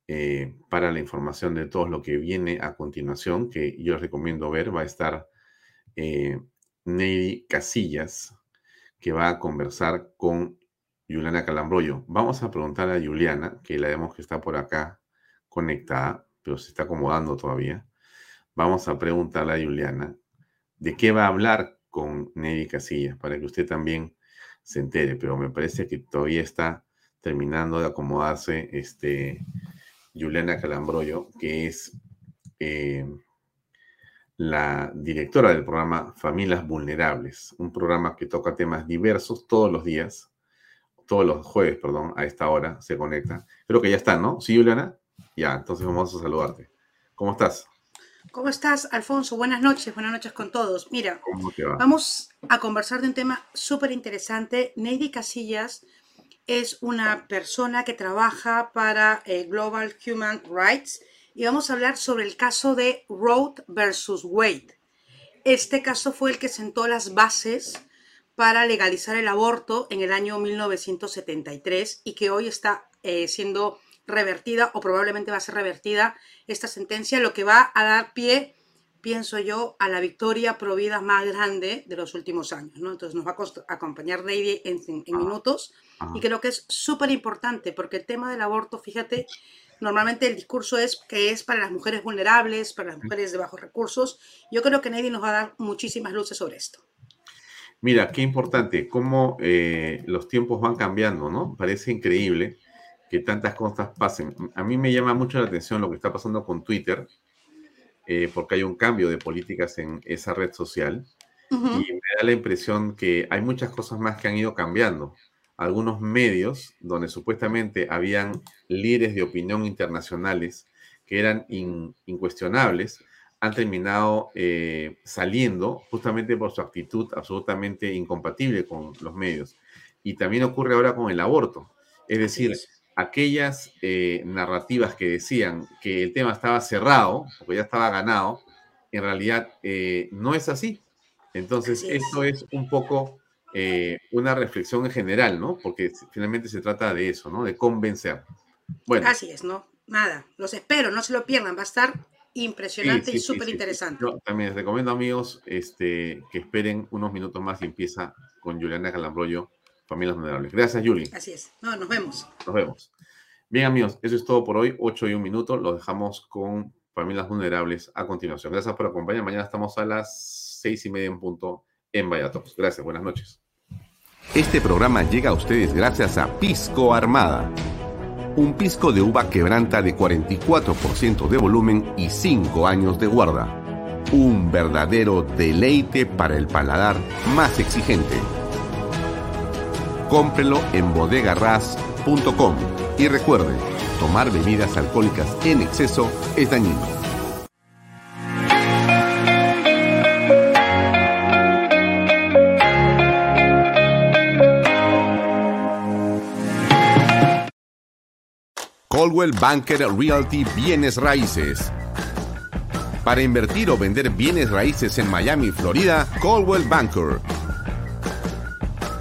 eh, para la información de todo lo que viene a continuación, que yo les recomiendo ver, va a estar eh, Casillas, que va a conversar con Juliana Calambroyo. Vamos a preguntar a Juliana, que la vemos que está por acá conectada, pero se está acomodando todavía. Vamos a preguntarle a Juliana de qué va a hablar con Neidy Casillas, para que usted también se entere, pero me parece que todavía está terminando de acomodarse este Juliana Calambroyo, que es eh, la directora del programa Familias Vulnerables, un programa que toca temas diversos todos los días, todos los jueves, perdón, a esta hora se conecta. Creo que ya está, ¿no? ¿Sí, Juliana? Ya, entonces vamos a saludarte. ¿Cómo estás? ¿Cómo estás, Alfonso? Buenas noches, buenas noches con todos. Mira, vamos a conversar de un tema súper interesante. Neidy Casillas es una persona que trabaja para eh, Global Human Rights y vamos a hablar sobre el caso de Roe versus Wade. Este caso fue el que sentó las bases para legalizar el aborto en el año 1973 y que hoy está eh, siendo revertida o probablemente va a ser revertida esta sentencia, lo que va a dar pie pienso yo, a la victoria provida más grande de los últimos años. ¿no? Entonces nos va a acompañar Lady en, ah, minutos y creo que es súper importante porque el tema del aborto, fíjate, normalmente el discurso es que es para las mujeres vulnerables, para las mujeres de bajos recursos. Yo creo que Lady nos va a dar muchísimas luces sobre esto. Mira, qué importante, cómo eh, los tiempos van cambiando, ¿no? Parece increíble que tantas cosas pasen. A mí me llama mucho la atención lo que está pasando con Twitter, eh, porque hay un cambio de políticas en esa red social y me da la impresión que hay muchas cosas más que han ido cambiando. algunos medios donde supuestamente habían líderes de opinión internacionales que eran incuestionables, han terminado eh, saliendo justamente por su actitud absolutamente incompatible con los medios. Y también ocurre ahora con el aborto. Es decir, aquellas eh, narrativas que decían que el tema estaba cerrado, porque ya estaba ganado, en realidad eh, no es así. Entonces, esto es un poco una reflexión en general, ¿no? Porque finalmente se trata de eso, ¿no? De convencer. Bueno. Así es, ¿no? Nada, los espero, no se lo pierdan, va a estar impresionante y súper interesante. Yo también les recomiendo, amigos, este, que esperen unos minutos más y empieza con Juliana Calambroyo, Familias Vulnerables. Gracias, Yuli. Así es. No, nos vemos. Nos vemos. Bien, amigos, eso es todo por hoy. 8 y un minuto. Lo dejamos con Familias Vulnerables a continuación. Gracias por acompañar. Mañana estamos a las seis y media en punto en Vallatos. Gracias, buenas noches. Este programa llega a ustedes gracias a Pisco Armada un pisco de uva quebranta de 44% de volumen y 5 años de guarda. Un verdadero deleite para el paladar más exigente. Cómprelo en bodegarras.com y recuerde, tomar bebidas alcohólicas en exceso es dañino. Coldwell Banker Realty Bienes Raíces. Para invertir o vender bienes raíces en Miami, Florida, Coldwell Banker.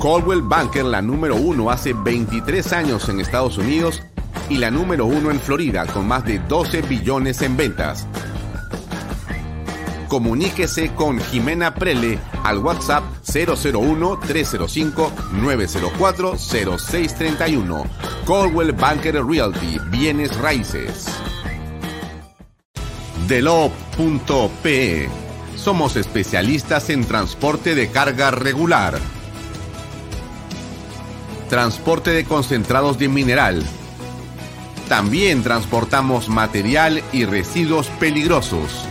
Coldwell Banker, la número uno hace 23 años en Estados Unidos y la número uno en Florida con más de 12 billones en ventas. Comuníquese con Jimena Prele al WhatsApp 001-305-904-0631. Coldwell Banker Realty, bienes raíces. Delop.pe Somos especialistas en transporte de carga regular. Transporte de concentrados de mineral. También transportamos material y residuos peligrosos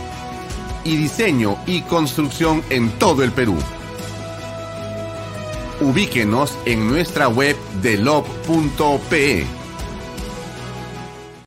y diseño y construcción en todo el Perú. Ubíquenos en nuestra web de lob.pe